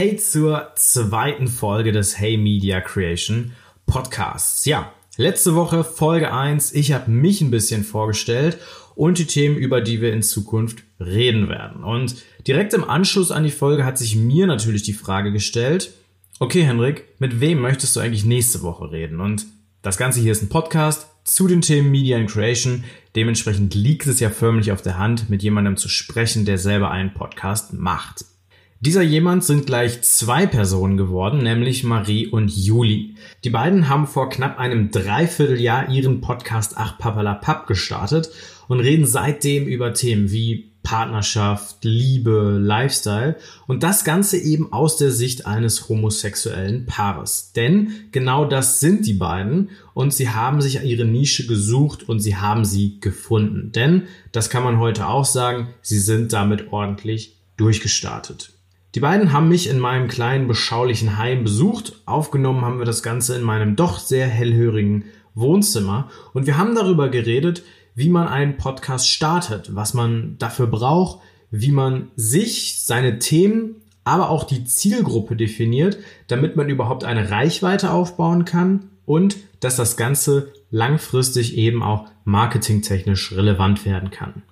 Hey zur zweiten Folge des Hey Media Creation Podcasts. Ja, letzte Woche Folge 1. Ich habe mich ein bisschen vorgestellt und die Themen, über die wir in Zukunft reden werden. Und direkt im Anschluss an die Folge hat sich mir natürlich die Frage gestellt, okay Henrik, mit wem möchtest du eigentlich nächste Woche reden? Und das Ganze hier ist ein Podcast zu den Themen Media and Creation. Dementsprechend liegt es ja förmlich auf der Hand, mit jemandem zu sprechen, der selber einen Podcast macht. Dieser jemand sind gleich zwei Personen geworden, nämlich Marie und Juli. Die beiden haben vor knapp einem Dreivierteljahr ihren Podcast Ach Papalapap gestartet und reden seitdem über Themen wie Partnerschaft, Liebe, Lifestyle und das Ganze eben aus der Sicht eines homosexuellen Paares. Denn genau das sind die beiden und sie haben sich ihre Nische gesucht und sie haben sie gefunden. Denn, das kann man heute auch sagen, sie sind damit ordentlich durchgestartet. Die beiden haben mich in meinem kleinen beschaulichen Heim besucht. Aufgenommen haben wir das Ganze in meinem doch sehr hellhörigen Wohnzimmer und wir haben darüber geredet, wie man einen Podcast startet, was man dafür braucht, wie man sich, seine Themen, aber auch die Zielgruppe definiert, damit man überhaupt eine Reichweite aufbauen kann und dass das Ganze langfristig eben auch marketingtechnisch relevant werden kann.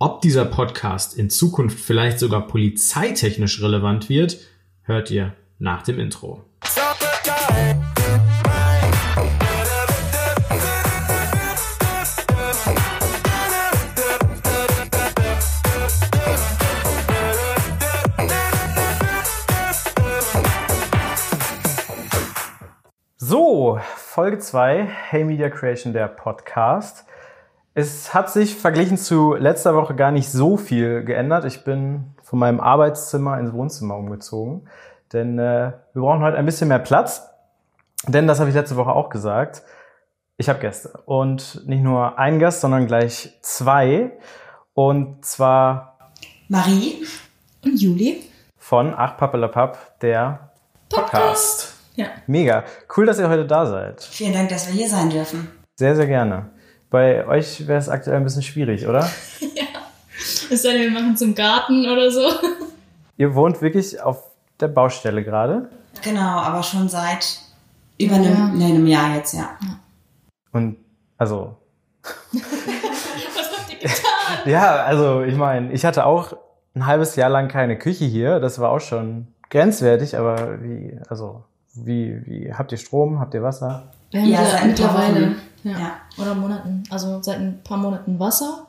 Ob dieser Podcast in Zukunft vielleicht sogar polizeitechnisch relevant wird, hört ihr nach dem Intro. So, Folge 2, Hey Media Creation, der Podcast. Es hat sich verglichen zu letzter Woche gar nicht so viel geändert. Ich bin von meinem Arbeitszimmer ins Wohnzimmer umgezogen, denn äh, wir brauchen heute ein bisschen mehr Platz. Denn das habe ich letzte Woche auch gesagt. Ich habe Gäste und nicht nur einen Gast, sondern gleich zwei. Und zwar Marie und Juli von Ach Pappelapapp, der Podcast. Podcast. Ja. Mega. Cool, dass ihr heute da seid. Vielen Dank, dass wir hier sein dürfen. Sehr, sehr gerne. Bei euch wäre es aktuell ein bisschen schwierig, oder? ja. Es sei denn, wir machen zum Garten oder so. Ihr wohnt wirklich auf der Baustelle gerade? Genau, aber schon seit über einem, ja. nee, einem Jahr jetzt, ja. Und also. Was habt ihr getan? ja, also ich meine, ich hatte auch ein halbes Jahr lang keine Küche hier. Das war auch schon grenzwertig, aber wie, also, wie, wie, habt ihr Strom? Habt ihr Wasser? Haben ja, seit mittlerweile. Ja. ja. Oder Monaten. Also seit ein paar Monaten Wasser.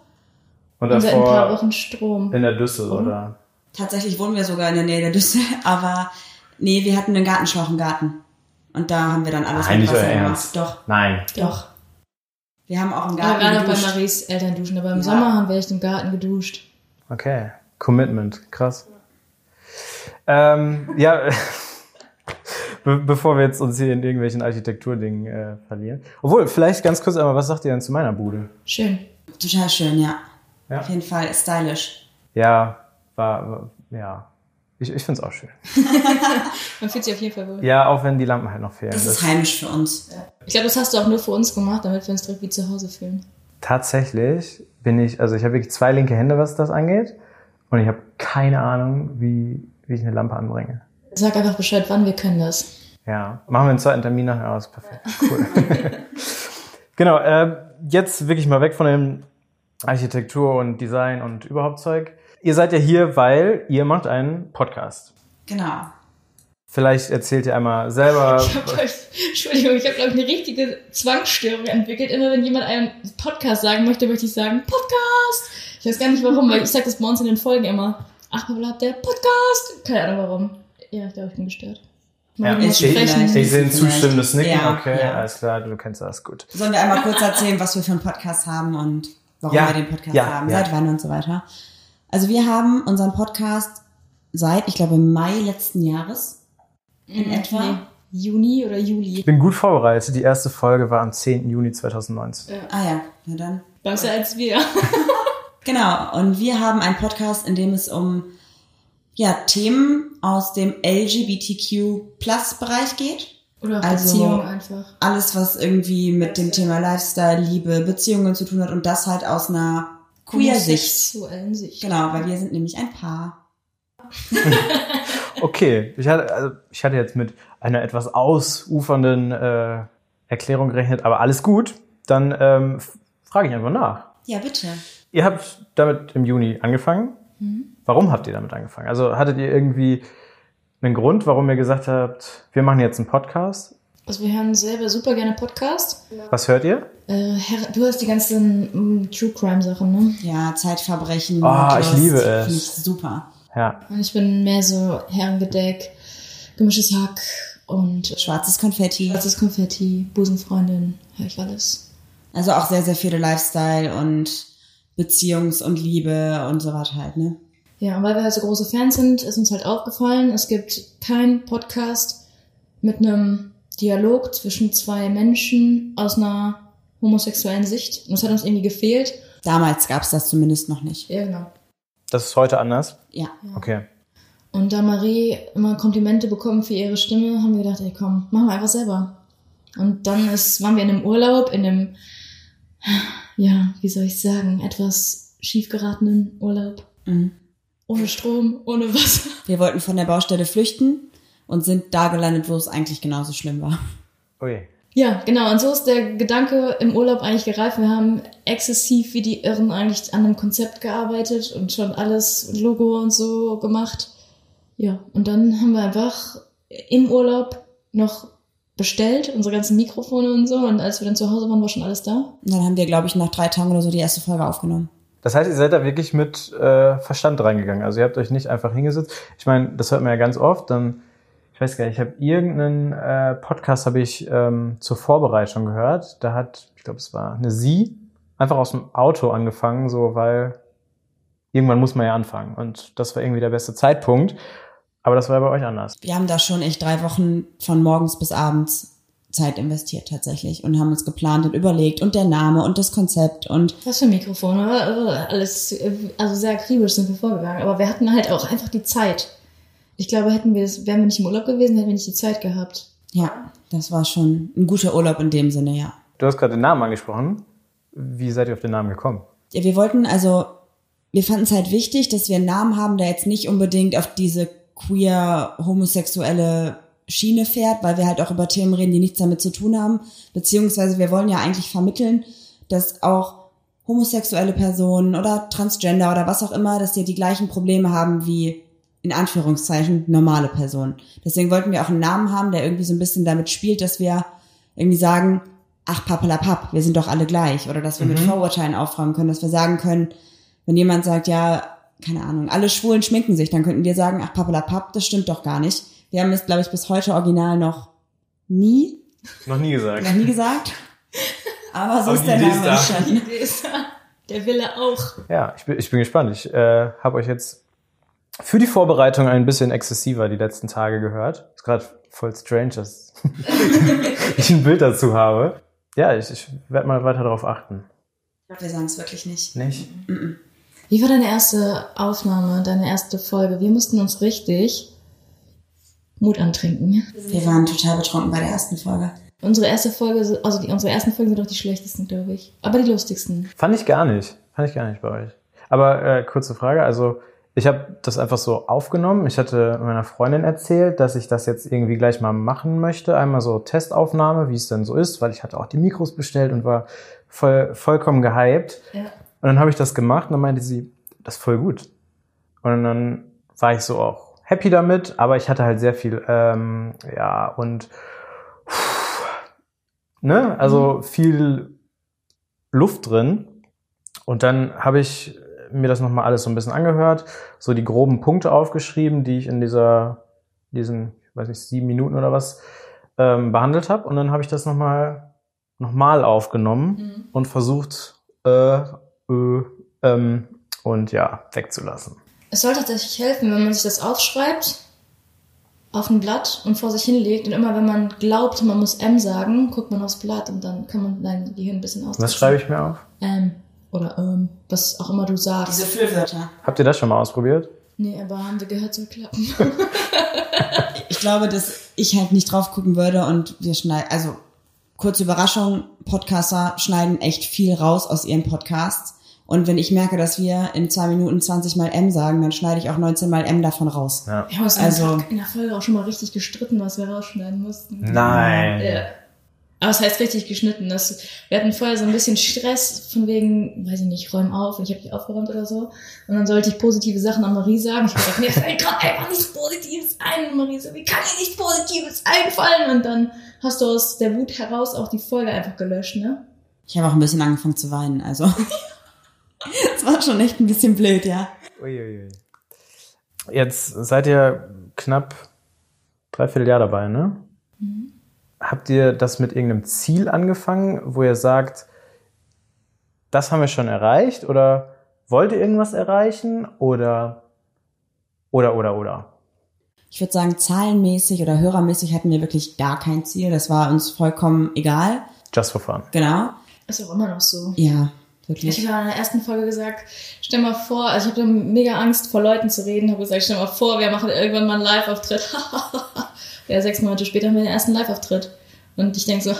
Und, und seit ein paar Wochen Strom. In der Düssel, und? oder? Tatsächlich wohnen wir sogar in der Nähe der Düssel, aber nee, wir hatten einen Gartenschlauch im Garten. Und da haben wir dann alles Nein, mit Wasser gemacht. Doch. Nein. Doch. Wir haben auch im Garten aber gerade bei Maries Eltern duschen, aber im ja. Sommer haben wir echt im Garten geduscht. Okay. Commitment. Krass. Ähm, ja, be bevor wir jetzt uns hier in irgendwelchen Architekturdingen äh, verlieren. Obwohl, vielleicht ganz kurz einmal, was sagt ihr denn zu meiner Bude? Schön. Total schön, ja. ja. Auf jeden Fall stylisch. Ja, war, war ja. Ich, ich finde es auch schön. Man fühlt sich auf jeden Fall wohl. Ja, auch wenn die Lampen halt noch fehlen. Das, das ist heimisch für uns. Ja. Ich glaube, das hast du auch nur für uns gemacht, damit wir uns direkt wie zu Hause fühlen. Tatsächlich bin ich, also ich habe wirklich zwei linke Hände, was das angeht. Und ich habe keine Ahnung, wie, wie ich eine Lampe anbringe. Sag einfach Bescheid, wann wir können das. Ja, machen wir einen zweiten Termin nachher aus. Perfekt. Cool. genau, äh, jetzt wirklich mal weg von dem Architektur und Design und überhaupt Zeug. Ihr seid ja hier, weil ihr macht einen Podcast. Genau. Vielleicht erzählt ihr einmal selber. Ich hab euch, Entschuldigung, ich habe glaube ich eine richtige Zwangsstörung entwickelt. Immer wenn jemand einen Podcast sagen möchte, möchte ich sagen Podcast. Ich weiß gar nicht warum, weil ich sage das bei uns in den Folgen immer. Ach, bleibt der Podcast. Keine Ahnung warum. Ja, ich glaube, ich bin gestört. Ja, ich, ich, ich sehe ein zustimmendes Nicken. Ja, okay, ja. alles klar, du kennst das gut. Sollen wir einmal kurz erzählen, was wir für einen Podcast haben und warum ja, wir den Podcast haben, seit wann und so weiter. Also wir haben unseren Podcast seit, ich glaube, Mai letzten Jahres in mhm, etwa. Nee. Juni oder Juli. Ich bin gut vorbereitet. Die erste Folge war am 10. Juni 2019. Ja. Ah ja, na dann. Besser als wir. genau. Und wir haben einen Podcast, in dem es um ja, Themen aus dem LGBTQ-Plus-Bereich geht. Oder also Beziehung einfach. Alles, was irgendwie mit dem Thema Lifestyle, Liebe, Beziehungen zu tun hat und das halt aus einer queer Sicht. Sicht. Genau, weil wir sind nämlich ein Paar. Okay, ich hatte, also ich hatte jetzt mit einer etwas ausufernden äh, Erklärung gerechnet, aber alles gut. Dann ähm, frage ich einfach nach. Ja, bitte. Ihr habt damit im Juni angefangen. Mhm. Warum habt ihr damit angefangen? Also hattet ihr irgendwie einen Grund, warum ihr gesagt habt, wir machen jetzt einen Podcast? Also wir hören selber super gerne Podcast. Was hört ihr? Äh, du hast die ganzen um, True Crime Sachen, ne? Ja, Zeitverbrechen. Oh, ich liebe es. Finde ich super. Ja. Und ich bin mehr so Herrengedeck, gemischtes Hack und schwarzes Konfetti. Schwarzes Konfetti, Busenfreundin, höre ich alles. Also auch sehr, sehr viele Lifestyle und Beziehungs- und Liebe und so weiter halt, ne? Ja, und weil wir halt so große Fans sind, ist uns halt aufgefallen, es gibt keinen Podcast mit einem Dialog zwischen zwei Menschen aus einer homosexuellen Sicht. Und das hat uns irgendwie gefehlt. Damals gab es das zumindest noch nicht. Ja, genau. Das ist heute anders? Ja. Okay. Und da Marie immer Komplimente bekommen für ihre Stimme, haben wir gedacht, ey komm, machen wir einfach selber. Und dann ist, waren wir in einem Urlaub, in einem, ja, wie soll ich sagen, etwas schiefgeratenen Urlaub. Mhm. Ohne Strom, ohne Wasser. Wir wollten von der Baustelle flüchten und sind da gelandet, wo es eigentlich genauso schlimm war. Ui. Ja, genau. Und so ist der Gedanke im Urlaub eigentlich gereift. Wir haben exzessiv wie die Irren eigentlich an einem Konzept gearbeitet und schon alles Logo und so gemacht. Ja, und dann haben wir einfach im Urlaub noch bestellt, unsere ganzen Mikrofone und so. Und als wir dann zu Hause waren, war schon alles da. Und dann haben wir, glaube ich, nach drei Tagen oder so die erste Folge aufgenommen. Das heißt, ihr seid da wirklich mit äh, Verstand reingegangen. Also ihr habt euch nicht einfach hingesetzt. Ich meine, das hört man ja ganz oft. Dann ich weiß gar nicht, ich habe irgendeinen äh, Podcast habe ich ähm, zur Vorbereitung gehört. Da hat, ich glaube, es war eine Sie, einfach aus dem Auto angefangen, so weil irgendwann muss man ja anfangen. Und das war irgendwie der beste Zeitpunkt. Aber das war ja bei euch anders. Wir haben da schon echt drei Wochen von morgens bis abends Zeit investiert tatsächlich und haben uns geplant und überlegt und der Name und das Konzept und was für Mikrofone, also alles, also sehr akribisch sind wir vorgegangen, aber wir hatten halt auch einfach die Zeit. Ich glaube, hätten wir es, wären wir nicht im Urlaub gewesen, hätten wir nicht die Zeit gehabt. Ja, das war schon ein guter Urlaub in dem Sinne, ja. Du hast gerade den Namen angesprochen. Wie seid ihr auf den Namen gekommen? Ja, wir wollten also, wir fanden es halt wichtig, dass wir einen Namen haben, der jetzt nicht unbedingt auf diese queer, homosexuelle Schiene fährt, weil wir halt auch über Themen reden, die nichts damit zu tun haben. Beziehungsweise wir wollen ja eigentlich vermitteln, dass auch homosexuelle Personen oder Transgender oder was auch immer, dass die die gleichen Probleme haben wie in Anführungszeichen normale Person. Deswegen wollten wir auch einen Namen haben, der irgendwie so ein bisschen damit spielt, dass wir irgendwie sagen, ach papalapap, wir sind doch alle gleich. Oder dass wir mhm. mit Vorurteilen aufräumen können, dass wir sagen können, wenn jemand sagt, ja, keine Ahnung, alle Schwulen schminken sich, dann könnten wir sagen, ach papalapap, das stimmt doch gar nicht. Wir haben es, glaube ich, bis heute original noch nie. Noch nie gesagt. Noch nie gesagt. Aber so Aber ist der Name schon. Der Wille auch. Ja, ich bin, ich bin gespannt. Ich äh, habe euch jetzt für die Vorbereitung ein bisschen exzessiver die letzten Tage gehört. Ist gerade voll strange, dass ich ein Bild dazu habe. Ja, ich, ich werde mal weiter darauf achten. Ich glaube, wir sagen es wirklich nicht. Nicht? Wie war deine erste Aufnahme, deine erste Folge? Wir mussten uns richtig Mut antrinken. Wir waren total betrunken bei der ersten Folge. Unsere erste Folge, also die, unsere ersten Folgen sind doch die schlechtesten, glaube ich. Aber die lustigsten. Fand ich gar nicht. Fand ich gar nicht bei euch. Aber äh, kurze Frage, also ich habe das einfach so aufgenommen. Ich hatte meiner Freundin erzählt, dass ich das jetzt irgendwie gleich mal machen möchte. Einmal so Testaufnahme, wie es denn so ist, weil ich hatte auch die Mikros bestellt und war voll, vollkommen gehypt. Ja. Und dann habe ich das gemacht und dann meinte sie, das ist voll gut. Und dann war ich so auch happy damit, aber ich hatte halt sehr viel, ähm, ja, und ne, also mhm. viel Luft drin. Und dann habe ich mir das nochmal alles so ein bisschen angehört, so die groben Punkte aufgeschrieben, die ich in dieser, diesen, ich weiß nicht, sieben Minuten oder was, ähm, behandelt habe. Und dann habe ich das nochmal nochmal aufgenommen mhm. und versucht, äh, äh, ähm, und ja, wegzulassen. Es soll tatsächlich helfen, wenn man sich das aufschreibt auf ein Blatt und vor sich hinlegt und immer wenn man glaubt, man muss M sagen, guckt man aufs Blatt und dann kann man dein Gehirn ein bisschen aus. Was schreibe ich mir auf? M oder ähm, was auch immer du sagst. Diese Füllwörter. Habt ihr das schon mal ausprobiert? Nee, aber haben wir gehört, soll klappen. ich glaube, dass ich halt nicht drauf gucken würde und wir schneiden, also kurze Überraschung, Podcaster schneiden echt viel raus aus ihren Podcasts Und wenn ich merke, dass wir in zwei Minuten 20 mal M sagen, dann schneide ich auch 19 mal M davon raus. Ja. Wir haben uns also, in der Folge auch schon mal richtig gestritten, was wir rausschneiden mussten. Nein. Ja. Aber es heißt richtig geschnitten. Das, wir hatten vorher so ein bisschen Stress von wegen, weiß ich nicht, räum auf und ich habe dich aufgeräumt oder so. Und dann sollte ich positive Sachen an Marie sagen. Ich dachte, mir fällt gerade einfach nichts Positives ein. Und Marie so, wie kann mir nichts Positives einfallen? Und dann hast du aus der Wut heraus auch die Folge einfach gelöscht, ne? Ich habe auch ein bisschen angefangen zu weinen, also. Es war schon echt ein bisschen blöd, ja. Uiuiui. Jetzt seid ihr knapp dreiviertel Jahr dabei, ne? Mhm. Habt ihr das mit irgendeinem Ziel angefangen, wo ihr sagt, das haben wir schon erreicht oder wollt ihr irgendwas erreichen oder oder oder oder? Ich würde sagen, zahlenmäßig oder hörermäßig hatten wir wirklich gar kein Ziel. Das war uns vollkommen egal. Just for fun. Genau. Ist auch immer noch so. Ja, wirklich. Ich habe in der ersten Folge gesagt, stell mal vor, also ich habe mega Angst vor Leuten zu reden, habe gesagt, stell mal vor, wir machen irgendwann mal einen Live-Auftritt. ja, sechs Monate später haben wir den ersten Live-Auftritt. Und ich denke so,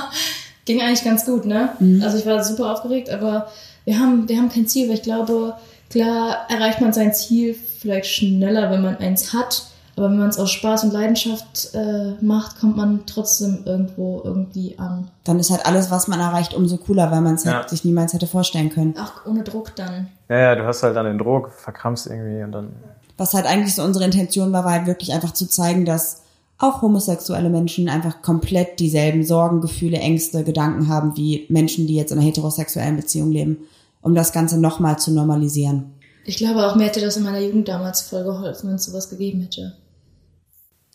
ging eigentlich ganz gut, ne? Mhm. Also ich war super aufgeregt, aber wir haben, wir haben kein Ziel, weil ich glaube, klar erreicht man sein Ziel vielleicht schneller, wenn man eins hat. Aber wenn man es aus Spaß und Leidenschaft äh, macht, kommt man trotzdem irgendwo irgendwie an. Dann ist halt alles, was man erreicht, umso cooler, weil man es ja. halt sich niemals hätte vorstellen können. Auch ohne Druck dann. Ja, ja, du hast halt dann den Druck, verkrampfst irgendwie und dann. Was halt eigentlich so unsere Intention war, war halt wirklich einfach zu zeigen, dass auch homosexuelle Menschen einfach komplett dieselben Sorgen, Gefühle, Ängste, Gedanken haben wie Menschen, die jetzt in einer heterosexuellen Beziehung leben, um das Ganze nochmal zu normalisieren. Ich glaube auch, mir hätte das in meiner Jugend damals voll geholfen, wenn es sowas gegeben hätte.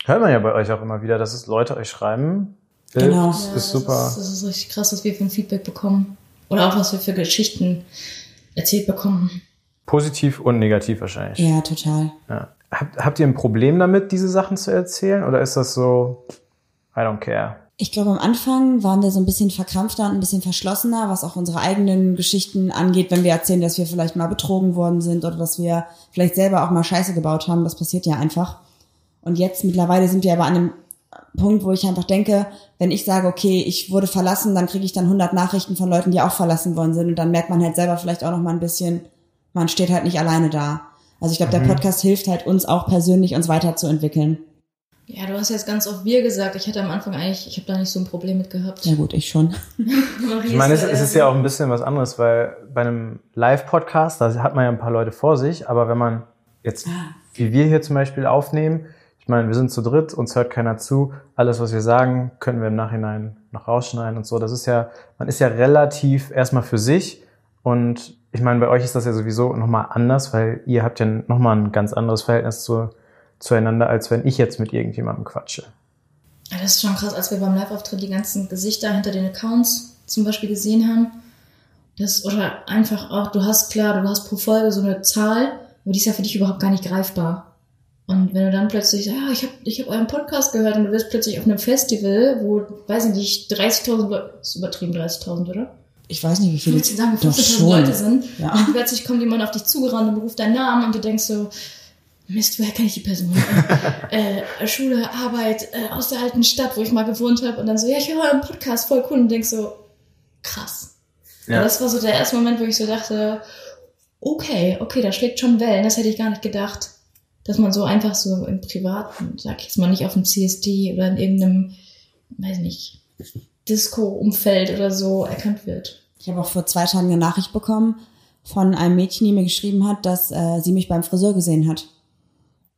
Hört man ja bei euch auch immer wieder, dass es Leute euch schreiben. Genau. Das ja, ist super. Das ist, das ist richtig krass, was wir für ein Feedback bekommen. Oder auch was wir für Geschichten erzählt bekommen. Positiv und negativ wahrscheinlich. Ja, total. Ja. Habt, habt ihr ein Problem damit, diese Sachen zu erzählen? Oder ist das so, I don't care? Ich glaube, am Anfang waren wir so ein bisschen verkrampfter und ein bisschen verschlossener, was auch unsere eigenen Geschichten angeht, wenn wir erzählen, dass wir vielleicht mal betrogen worden sind oder dass wir vielleicht selber auch mal Scheiße gebaut haben. Das passiert ja einfach. Und jetzt mittlerweile sind wir aber an einem Punkt, wo ich einfach denke, wenn ich sage, okay, ich wurde verlassen, dann kriege ich dann 100 Nachrichten von Leuten, die auch verlassen worden sind und dann merkt man halt selber vielleicht auch noch mal ein bisschen, man steht halt nicht alleine da. Also ich glaube, mhm. der Podcast hilft halt uns auch persönlich, uns weiterzuentwickeln. Ja, du hast jetzt ganz oft wir gesagt. Ich hatte am Anfang eigentlich, ich habe da nicht so ein Problem mit gehabt. Ja gut, ich schon. ich meine, es, es ist ja auch ein bisschen was anderes, weil bei einem Live-Podcast, da hat man ja ein paar Leute vor sich, aber wenn man jetzt, ah. wie wir hier zum Beispiel aufnehmen, ich meine, wir sind zu dritt, uns hört keiner zu. Alles, was wir sagen, können wir im Nachhinein noch rausschneiden und so. Das ist ja, man ist ja relativ erstmal für sich und ich meine, bei euch ist das ja sowieso nochmal anders, weil ihr habt ja nochmal ein ganz anderes Verhältnis zu, zueinander, als wenn ich jetzt mit irgendjemandem quatsche. Ja, das ist schon krass, als wir beim Live-Auftritt die ganzen Gesichter hinter den Accounts zum Beispiel gesehen haben. Das, oder einfach auch, du hast klar, du hast pro Folge so eine Zahl, aber die ist ja für dich überhaupt gar nicht greifbar. Und wenn du dann plötzlich, ja, ich habe ich hab euren Podcast gehört und du bist plötzlich auf einem Festival, wo, weiß ich nicht, 30.000 Leute, ist übertrieben 30.000, oder? ich weiß nicht, wie viele 15, sagen, 15 Leute sind. Ja. Und plötzlich kommt jemand auf dich zugerannt und ruft deinen Namen und du denkst so, Mist, woher kenne ich die Person? äh, äh, Schule, Arbeit, äh, aus der alten Stadt, wo ich mal gewohnt habe. Und dann so, ja, ich höre euren Podcast, voll cool. Und denkst so, krass. Ja. das war so der erste Moment, wo ich so dachte, okay, okay, da schlägt schon Wellen. Das hätte ich gar nicht gedacht. Dass man so einfach so im Privaten, sag ich jetzt mal nicht auf dem CSD oder in irgendeinem, weiß nicht, Disco-Umfeld oder so erkannt wird. Ich habe auch vor zwei Tagen eine Nachricht bekommen von einem Mädchen, die mir geschrieben hat, dass äh, sie mich beim Friseur gesehen hat.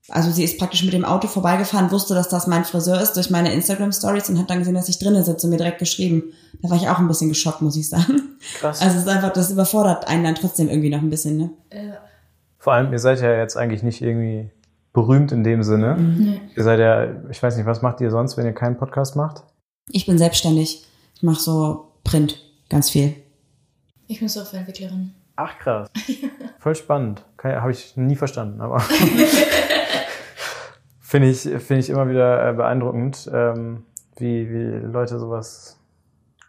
Also sie ist praktisch mit dem Auto vorbeigefahren, wusste, dass das mein Friseur ist durch meine Instagram-Stories und hat dann gesehen, dass ich drinnen sitze und mir direkt geschrieben. Da war ich auch ein bisschen geschockt, muss ich sagen. Krass. Also es ist einfach, das überfordert einen dann trotzdem irgendwie noch ein bisschen, ne? Ja. Vor allem, ihr seid ja jetzt eigentlich nicht irgendwie berühmt in dem Sinne. Mhm. Ihr seid ja, ich weiß nicht, was macht ihr sonst, wenn ihr keinen Podcast macht? Ich bin selbstständig. Ich mache so Print, ganz viel. Ich bin Softwareentwicklerin. Ach krass. Voll spannend. Habe ich nie verstanden, aber finde ich, find ich immer wieder äh, beeindruckend, ähm, wie, wie Leute sowas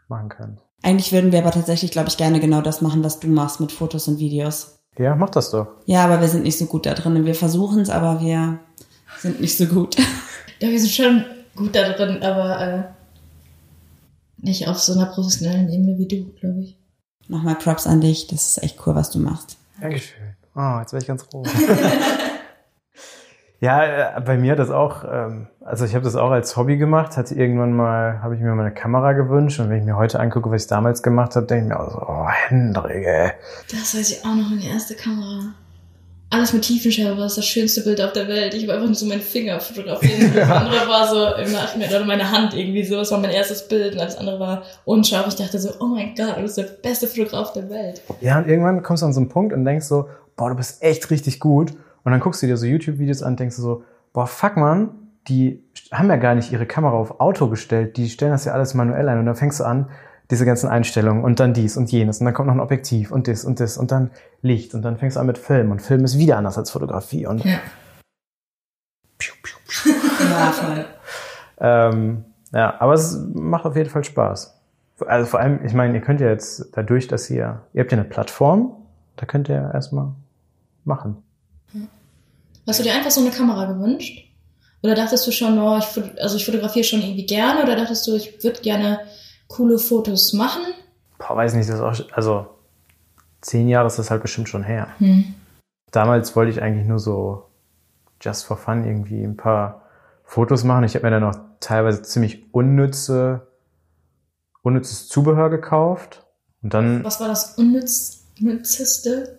machen können. Eigentlich würden wir aber tatsächlich, glaube ich, gerne genau das machen, was du machst mit Fotos und Videos. Ja, mach das doch. Ja, aber wir sind nicht so gut da drin. Wir versuchen es, aber wir sind nicht so gut. Ja, wir sind schon gut da drin, aber äh, nicht auf so einer professionellen Ebene wie du, glaube ich. Nochmal Props an dich. Das ist echt cool, was du machst. Dankeschön. Oh, jetzt werde ich ganz froh. ja, äh, bei mir hat das auch, ähm, also ich habe das auch als Hobby gemacht, hatte irgendwann mal, habe ich mir mal eine Kamera gewünscht und wenn ich mir heute angucke, was ich damals gemacht habe, denke ich mir auch so, oh, Hendrik, ey. Das weiß ich auch noch, meine erste Kamera. Alles mit Tiefenschärfe war das, das schönste Bild auf der Welt. Ich habe einfach nur so meinen Finger fotografiert. Das andere war so im Nachhinein, oder meine Hand irgendwie so. Das war mein erstes Bild und alles andere war unscharf. Ich dachte so, oh mein Gott, du bist der beste Fotograf der Welt. Ja, und irgendwann kommst du an so einen Punkt und denkst so, boah, du bist echt richtig gut. Und dann guckst du dir so YouTube-Videos an und denkst so, boah, fuck man, die haben ja gar nicht ihre Kamera auf Auto gestellt, die stellen das ja alles manuell ein. Und dann fängst du an, diese ganzen Einstellungen und dann dies und jenes und dann kommt noch ein Objektiv und das und das und dann Licht und dann fängst du an mit Film und Film ist wieder anders als Fotografie und ja. Piu, piu, piu. ja, voll. ähm, ja, aber es macht auf jeden Fall Spaß. Also vor allem, ich meine, ihr könnt ja jetzt dadurch, dass ihr, ihr habt ja eine Plattform, da könnt ihr erstmal machen. Hast du dir einfach so eine Kamera gewünscht? Oder dachtest du schon, oh, ich, also ich fotografiere schon irgendwie gerne oder dachtest du, ich würde gerne coole Fotos machen? Boah, weiß nicht, das ist auch, also zehn Jahre ist das halt bestimmt schon her. Hm. Damals wollte ich eigentlich nur so just for fun irgendwie ein paar Fotos machen. Ich habe mir dann noch teilweise ziemlich unnütze, unnützes Zubehör gekauft. Und dann. Was war das unnützeste?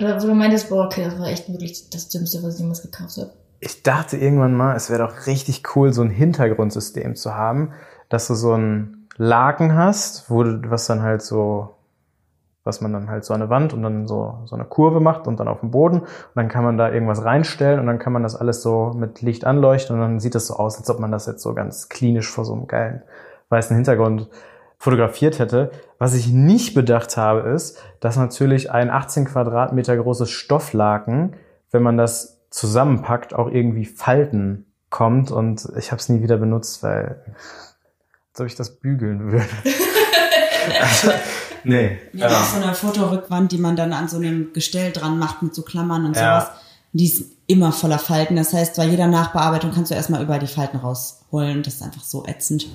Oder wo du meintest, boah, okay, das war echt wirklich das Dümmste, was ich jemals gekauft habe. Ich dachte irgendwann mal, es wäre doch richtig cool, so ein Hintergrundsystem zu haben, dass du so ein Laken hast, wo du, was dann halt so, was man dann halt so an der Wand und dann so, so eine Kurve macht und dann auf dem Boden und dann kann man da irgendwas reinstellen und dann kann man das alles so mit Licht anleuchten und dann sieht das so aus, als ob man das jetzt so ganz klinisch vor so einem geilen weißen Hintergrund fotografiert hätte. Was ich nicht bedacht habe, ist, dass natürlich ein 18 Quadratmeter großes Stofflaken, wenn man das zusammenpackt, auch irgendwie Falten kommt und ich habe es nie wieder benutzt, weil als ob ich das bügeln würde. also, nee. Ja, ähm. so eine Fotorückwand, die man dann an so einem Gestell dran macht mit so Klammern und ja. sowas. Die ist immer voller Falten. Das heißt, bei jeder Nachbearbeitung kannst du erstmal überall die Falten rausholen. Das ist einfach so ätzend.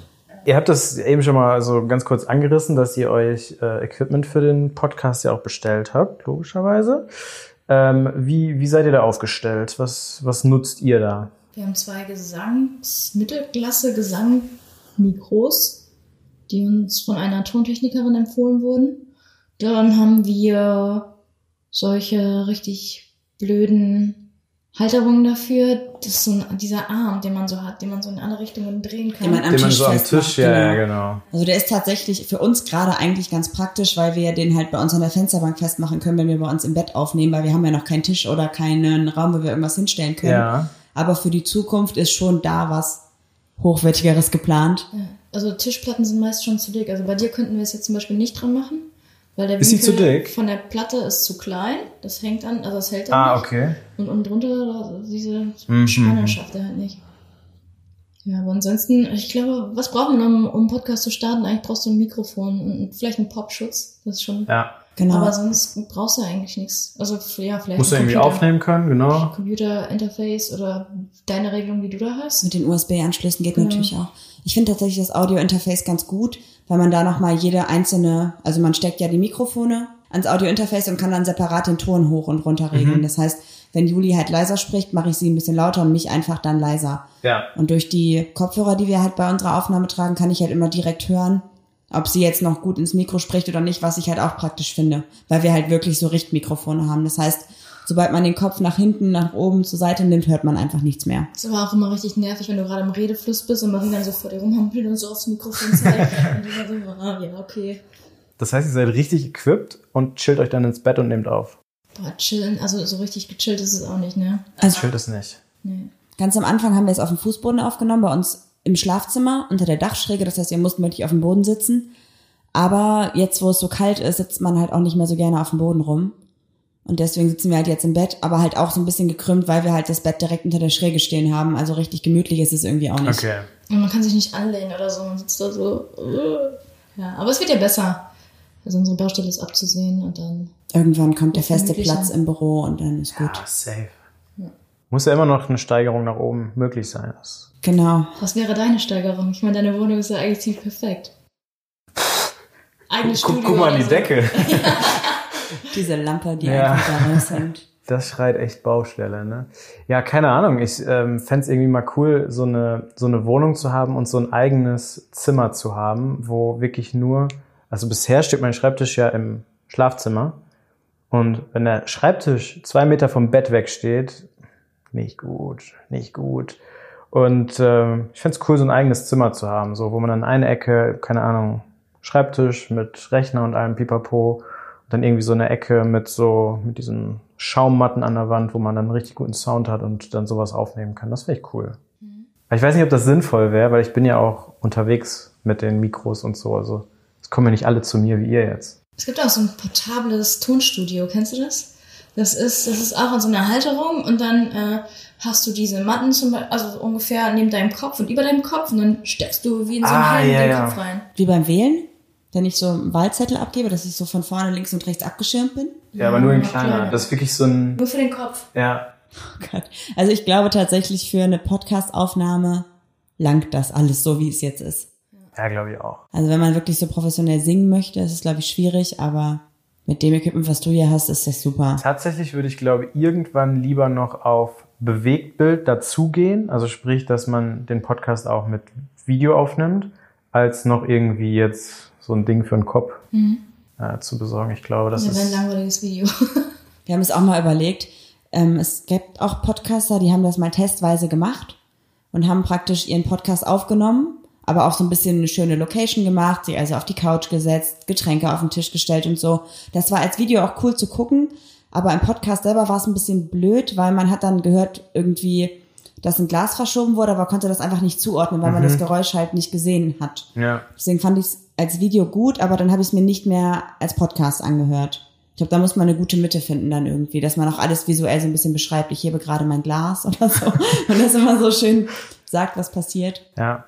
Ihr habt das eben schon mal so ganz kurz angerissen, dass ihr euch äh, Equipment für den Podcast ja auch bestellt habt, logischerweise. Ähm, wie, wie seid ihr da aufgestellt? Was, was nutzt ihr da? Wir haben zwei Gesangs-, Mittelklasse Gesang Mikros, die uns von einer Tontechnikerin empfohlen wurden. Dann haben wir solche richtig blöden Halterungen dafür. Das ist so ein, dieser Arm, den man so hat, den man so in alle Richtungen drehen kann. Den man am den Tisch man so am Tisch, ja, genau. ja, genau. Also der ist tatsächlich für uns gerade eigentlich ganz praktisch, weil wir den halt bei uns an der Fensterbank festmachen können, wenn wir bei uns im Bett aufnehmen, weil wir haben ja noch keinen Tisch oder keinen Raum, wo wir irgendwas hinstellen können. Ja. Aber für die Zukunft ist schon da was Hochwertigeres geplant. Ja. Also Tischplatten sind meist schon zu dick. Also bei dir könnten wir es jetzt zum Beispiel nicht dran machen. Weil der ist Winkel sie zu dick? von der Platte ist zu klein. Das hängt an, also das hält dann Ah, nicht. okay. Und unten drunter, diese mhm. Spanne schafft er halt nicht. Ja, aber ansonsten, ich glaube, was brauchen wir, um, um einen Podcast zu starten? Eigentlich brauchst du ein Mikrofon und vielleicht einen Popschutz. Das ist schon. Ja. Genau. Aber sonst brauchst du eigentlich nichts. Also ja, vielleicht. Musst du irgendwie aufnehmen können, genau. Computer-Interface oder deine Regelung, die du da hast. Mit den USB-Anschlüssen geht genau. natürlich auch. Ich finde tatsächlich das Audio-Interface ganz gut, weil man da nochmal jede einzelne, also man steckt ja die Mikrofone ans Audio-Interface und kann dann separat den Ton hoch und runter regeln. Mhm. Das heißt, wenn Juli halt leiser spricht, mache ich sie ein bisschen lauter und mich einfach dann leiser. Ja. Und durch die Kopfhörer, die wir halt bei unserer Aufnahme tragen, kann ich halt immer direkt hören, ob sie jetzt noch gut ins Mikro spricht oder nicht, was ich halt auch praktisch finde, weil wir halt wirklich so Richtmikrofone haben. Das heißt, sobald man den Kopf nach hinten, nach oben, zur Seite nimmt, hört man einfach nichts mehr. Das war auch immer richtig nervig, wenn du gerade im Redefluss bist und man dann so vor dir rumhampelt und so aufs Mikrofon zeigt. und du so, ah, ja, okay. Das heißt, ihr seid richtig equipped und chillt euch dann ins Bett und nehmt auf. Boah, chillen, also so richtig gechillt ist es auch nicht, ne? Also, chillt es nicht. Nee. Ganz am Anfang haben wir es auf dem Fußboden aufgenommen, bei uns im Schlafzimmer unter der Dachschräge. Das heißt, wir mussten wirklich auf dem Boden sitzen. Aber jetzt, wo es so kalt ist, sitzt man halt auch nicht mehr so gerne auf dem Boden rum. Und deswegen sitzen wir halt jetzt im Bett, aber halt auch so ein bisschen gekrümmt, weil wir halt das Bett direkt unter der Schräge stehen haben. Also richtig gemütlich ist es irgendwie auch nicht. Okay. Und man kann sich nicht anlehnen oder so. Man sitzt da so. Ja, aber es wird ja besser. Also unsere Baustelle ist abzusehen und dann. Irgendwann kommt der feste Platz im Büro und dann ist gut. Ja, safe. Ja. Muss ja immer noch eine Steigerung nach oben möglich sein. Genau. Was wäre deine Steigerung? Ich meine, deine Wohnung ist ja eigentlich ziemlich perfekt. eigenes guck, Studio. Guck mal an die so. Decke. Diese Lampe, die Ja. einfach da raushängt. Das schreit echt Baustelle, ne? Ja, keine Ahnung. Ich ähm, fände irgendwie mal cool, so eine, so eine Wohnung zu haben und so ein eigenes Zimmer zu haben, wo wirklich nur, also bisher steht mein Schreibtisch ja im Schlafzimmer. Und wenn der Schreibtisch zwei Meter vom Bett wegsteht, nicht gut, nicht gut. Und ähm, ich fände es cool, so ein eigenes Zimmer zu haben, so wo man dann eine Ecke, keine Ahnung, Schreibtisch mit Rechner und allem Pipapo, dann irgendwie so eine Ecke mit so, mit diesen Schaummatten an der Wand, wo man dann richtig guten Sound hat und dann sowas aufnehmen kann. Das wäre echt cool. Aber Ich weiß nicht, ob das sinnvoll wäre, weil ich bin ja auch unterwegs mit den Mikros und so. Also es kommen ja nicht alle zu mir wie ihr jetzt. Es gibt auch so ein portables Tonstudio, kennst du das? Das ist, das ist auch in so einer Halterung und dann äh, hast du diese Matten zum Beispiel, also so ungefähr neben deinem Kopf und über deinem Kopf und dann steckst du wie in so einen Ah, Helm ja, den ja. Kopf rein. Wie beim Wählen, wenn ich so einen Wahlzettel abgebe, dass ich so von vorne links und rechts abgeschirmt bin. Ja, aber nur in kleiner. kleiner. Das ist wirklich so ein, Nur für den Kopf. ja, Oh Gott. Also ich glaube tatsächlich für eine Podcast-Aufnahme langt das alles so, wie es jetzt ist. ja, glaube ich auch. Also wenn man wirklich so professionell singen möchte, ist es glaube ich schwierig, aber mit dem Equipment, was du hier hast, ist das super. Tatsächlich würde ich, glaube ich, irgendwann lieber noch auf Bewegtbild dazugehen. Also sprich, dass man den Podcast auch mit Video aufnimmt, als noch irgendwie jetzt so ein Ding für den Kopf äh, zu besorgen. Ich glaube, das Das wäre ein ist. langweiliges Video. Wir haben es auch mal überlegt. Ähm, es gibt auch Podcaster, die haben das mal testweise gemacht und haben praktisch ihren Podcast aufgenommen, aber auch so ein bisschen eine schöne Location gemacht, sie also auf die Couch gesetzt, Getränke auf den Tisch gestellt und so. Das war als Video auch cool zu gucken, aber im Podcast selber war es ein bisschen blöd, weil man hat dann gehört irgendwie, dass ein Glas verschoben wurde, aber konnte das einfach nicht zuordnen, weil man das Geräusch halt nicht gesehen hat. Ja. Deswegen fand ich es als Video gut, aber dann habe ich es mir nicht mehr als Podcast angehört. Ich glaube, da muss man eine gute Mitte finden dann irgendwie, dass man auch alles visuell so ein bisschen beschreibt. Ich hebe gerade mein Glas oder so und das immer so schön sagt, was passiert. Ja.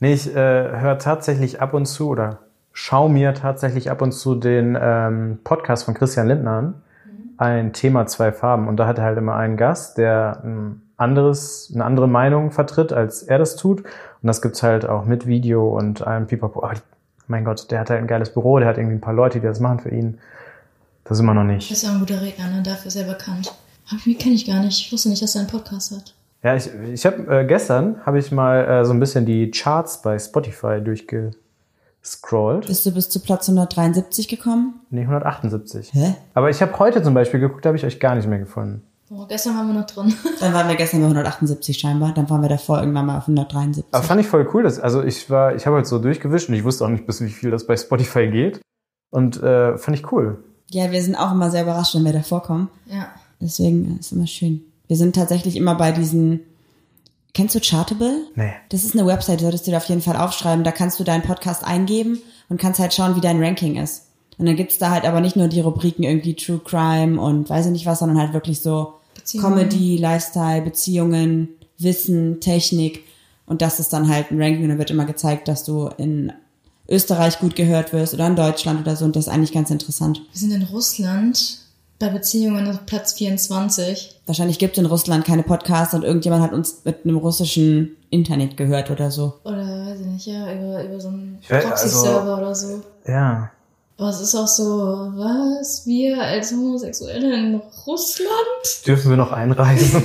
Nee, ich äh, höre tatsächlich ab und zu oder schau mir tatsächlich ab und zu den ähm, Podcast von Christian Lindner an. Ein Thema, zwei Farben. Und da hat er halt immer einen Gast, der ein anderes, eine andere Meinung vertritt, als er das tut. Und das gibt's halt auch mit Video und allem Pipapo. Oh, mein Gott, der hat halt ein geiles Büro, der hat irgendwie ein paar Leute, die das machen für ihn. Das ist immer noch Das nicht. ist ja ein guter Redner, ne? Dafür ist er bekannt. Hab ich, kenne ich gar nicht. Ich wusste nicht, dass er einen Podcast hat. Ja, ich, ich habe äh, gestern habe ich mal äh, so ein bisschen die Charts bei Spotify durchgescrollt. Bist du bis zu Platz 173 gekommen? Nee, 178. Hä? Aber ich habe heute zum Beispiel geguckt, da habe ich euch gar nicht mehr gefunden. Oh, gestern waren wir noch drin. Dann waren wir gestern bei 178 scheinbar, dann waren wir davor irgendwann mal auf 173. Aber fand ich voll cool. Dass, also ich war, ich habe halt so durchgewischt und ich wusste auch nicht, bis wie viel das bei Spotify geht. Und äh, fand ich cool. Ja, wir sind auch immer sehr überrascht, wenn wir davor kommen. ja. Deswegen ist immer schön. Wir sind tatsächlich immer bei diesen. Kennst du Chartable? Nee. Das ist eine Website, solltest du dir auf jeden Fall aufschreiben. Da kannst du deinen Podcast eingeben und kannst halt schauen, wie dein Ranking ist. Und dann gibt's da halt aber nicht nur die Rubriken irgendwie True Crime und weiß ich nicht was, sondern halt wirklich so Beziehungen. Comedy, Lifestyle, Beziehungen, Wissen, Technik. Und das ist dann halt ein Ranking und dann wird immer gezeigt, dass du in Österreich gut gehört wirst oder in Deutschland oder so. Und das ist eigentlich ganz interessant. Wir sind in Russland bei Beziehungen auf Platz 24. Wahrscheinlich gibt es in Russland keine Podcasts und irgendjemand hat uns mit einem russischen Internet gehört oder so. Oder weiß ich nicht, ja, über, über so einen Ja, also- Proxy-Server oder so. Ja. Aber es ist auch so, was? Wir als Homosexuelle in Russland? Dürfen wir noch einreisen?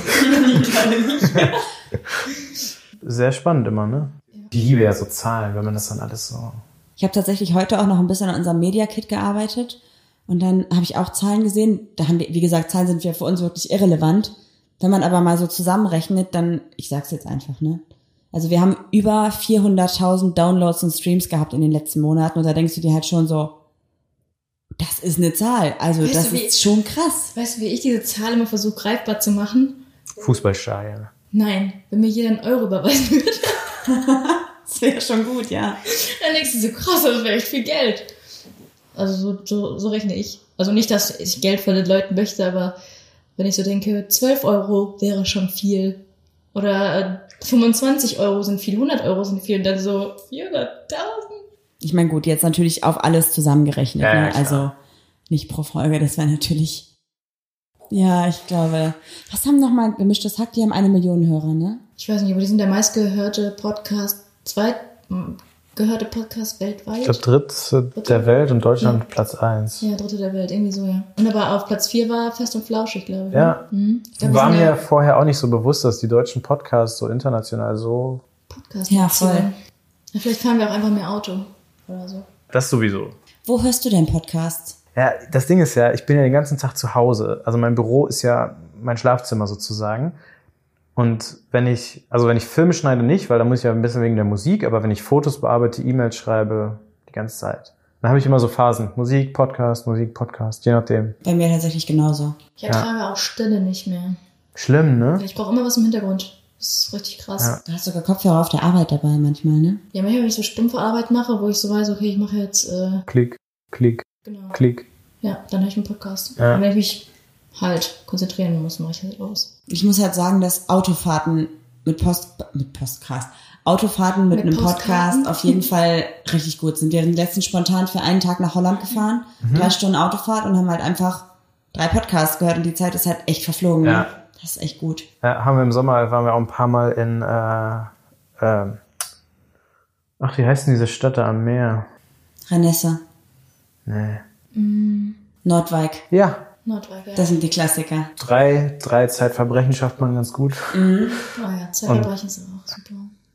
Sehr spannend immer, ne? Ich liebe ja so Zahlen, wenn man das dann alles so. Ich habe tatsächlich heute auch noch ein bisschen an unserem Media Kit gearbeitet und dann habe ich auch Zahlen gesehen. Da haben wir, wie gesagt, Zahlen sind ja für uns wirklich irrelevant. Wenn man aber mal so zusammenrechnet, dann, ich sag's jetzt einfach, ne? Also wir haben über 400.000 Downloads und Streams gehabt in den letzten Monaten und da denkst du dir halt schon so, das ist eine Zahl. Also Weißt das du, ist schon krass. Weißt du, wie ich diese Zahl immer versuche greifbar zu machen? Fußballstadion. Nein, wenn mir jeder einen Euro überweisen würde, Das wäre schon gut, ja. dann denkst du so, krass, das wäre echt viel Geld. Also so, so, so rechne ich. Also nicht, dass ich Geld von den Leuten möchte, aber wenn ich so denke, 12 Euro wäre schon viel. Oder äh, 25 Euro sind viel, 100 Euro sind viel. Und dann so 400.000. Ich meine, gut, jetzt natürlich auf alles zusammengerechnet. Ja, ja, ne? Also nicht pro Folge, das wäre natürlich. Ja, ich glaube. Was haben nochmal gemischtes Hack? Die haben eine Million Hörer, ne? Ich weiß nicht, aber die sind der meistgehörte Podcast, zweit, m, gehörte Podcast weltweit. Ich glaube, dritte der Welt und Deutschland ja. Platz eins. Ja, dritte der Welt, irgendwie so, ja. Und aber auf Platz vier war Fest und Flauschig, glaube ich. Ja. Ne? Mhm. Ich glaub, war mir ja vorher auch nicht so bewusst, dass die deutschen Podcasts so international so. Podcast. Ja, voll. Ja, vielleicht fahren wir auch einfach mehr Auto oder so. Das sowieso. Wo hörst du denn Podcasts? Ja, das Ding ist ja, ich bin ja den ganzen Tag zu Hause. Also mein Büro ist ja mein Schlafzimmer sozusagen. Und wenn ich, also wenn ich Filme schneide nicht, weil da muss ich ja ein bisschen wegen der Musik, aber wenn ich Fotos bearbeite, E-Mails schreibe, die ganze Zeit. Dann habe ich immer so Phasen. Musik, Podcast, Musik, Podcast, je nachdem. Bei mir tatsächlich genauso. Ich ertrage ja. auch Stille nicht mehr. Schlimm, ne? Ich brauche immer was im Hintergrund. Das ist richtig krass. Ja. Du hast sogar Kopfhörer auf der Arbeit dabei manchmal, ne? Ja, manchmal, wenn ich so stumpfe Arbeit mache, wo ich so weiß, okay, ich mache jetzt... Äh, Klick, Klick, genau. Klick. Ja, dann höre ich einen Podcast. Ja. Und wenn ich mich halt konzentrieren muss, mache ich halt aus. Ich muss halt sagen, dass Autofahrten mit Post, mit Postcast, Autofahrten mit, mit einem Podcast auf jeden Fall richtig gut sind. Wir sind letztens spontan für einen Tag nach Holland gefahren, mhm. drei Stunden Autofahrt und haben halt einfach drei Podcasts gehört und die Zeit ist halt echt verflogen. Ja. Ne? Das ist echt gut. Ja, haben wir im Sommer, waren wir auch ein paar Mal in, äh, äh, ach, wie heißt denn diese Stadt da am Meer? Renesse. Nee. Mm. Nordwijk. Ja, Nordwijk, ja. Das sind die Klassiker. Drei, drei Zeitverbrechen schafft man ganz gut. Mhm. Oh ja, Zeitverbrechen sind auch super.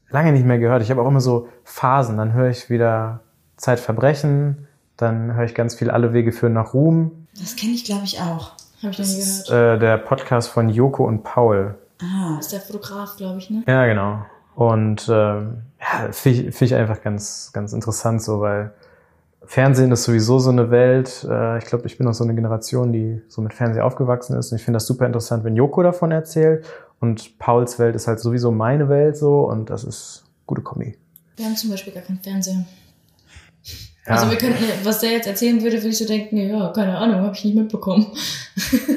Lange nicht mehr gehört. Ich habe auch immer so Phasen. Dann höre ich wieder Zeitverbrechen, dann höre ich ganz viel Alle Wege führen nach Ruhm. Das kenne ich, glaube ich, auch. Habe ich nie gehört. Ist, äh, der Podcast von Joko und Paul. Ah. Das ist der Fotograf, glaube ich, ne? Ja, genau. Und ähm, ja, finde ich, find ich einfach ganz, ganz interessant so, weil Fernsehen ist sowieso so eine Welt. Äh, ich glaube, ich bin auch so eine Generation, die so mit Fernsehen aufgewachsen ist. Und ich finde das super interessant, wenn Joko davon erzählt. Und Pauls Welt ist halt sowieso meine Welt so. Und das ist gute Kombi. Wir haben zum Beispiel gar keinen Fernseher. Ja. Also wir könnten, was der jetzt erzählen würde, würde ich so denken, ja, keine Ahnung, habe ich nicht mitbekommen.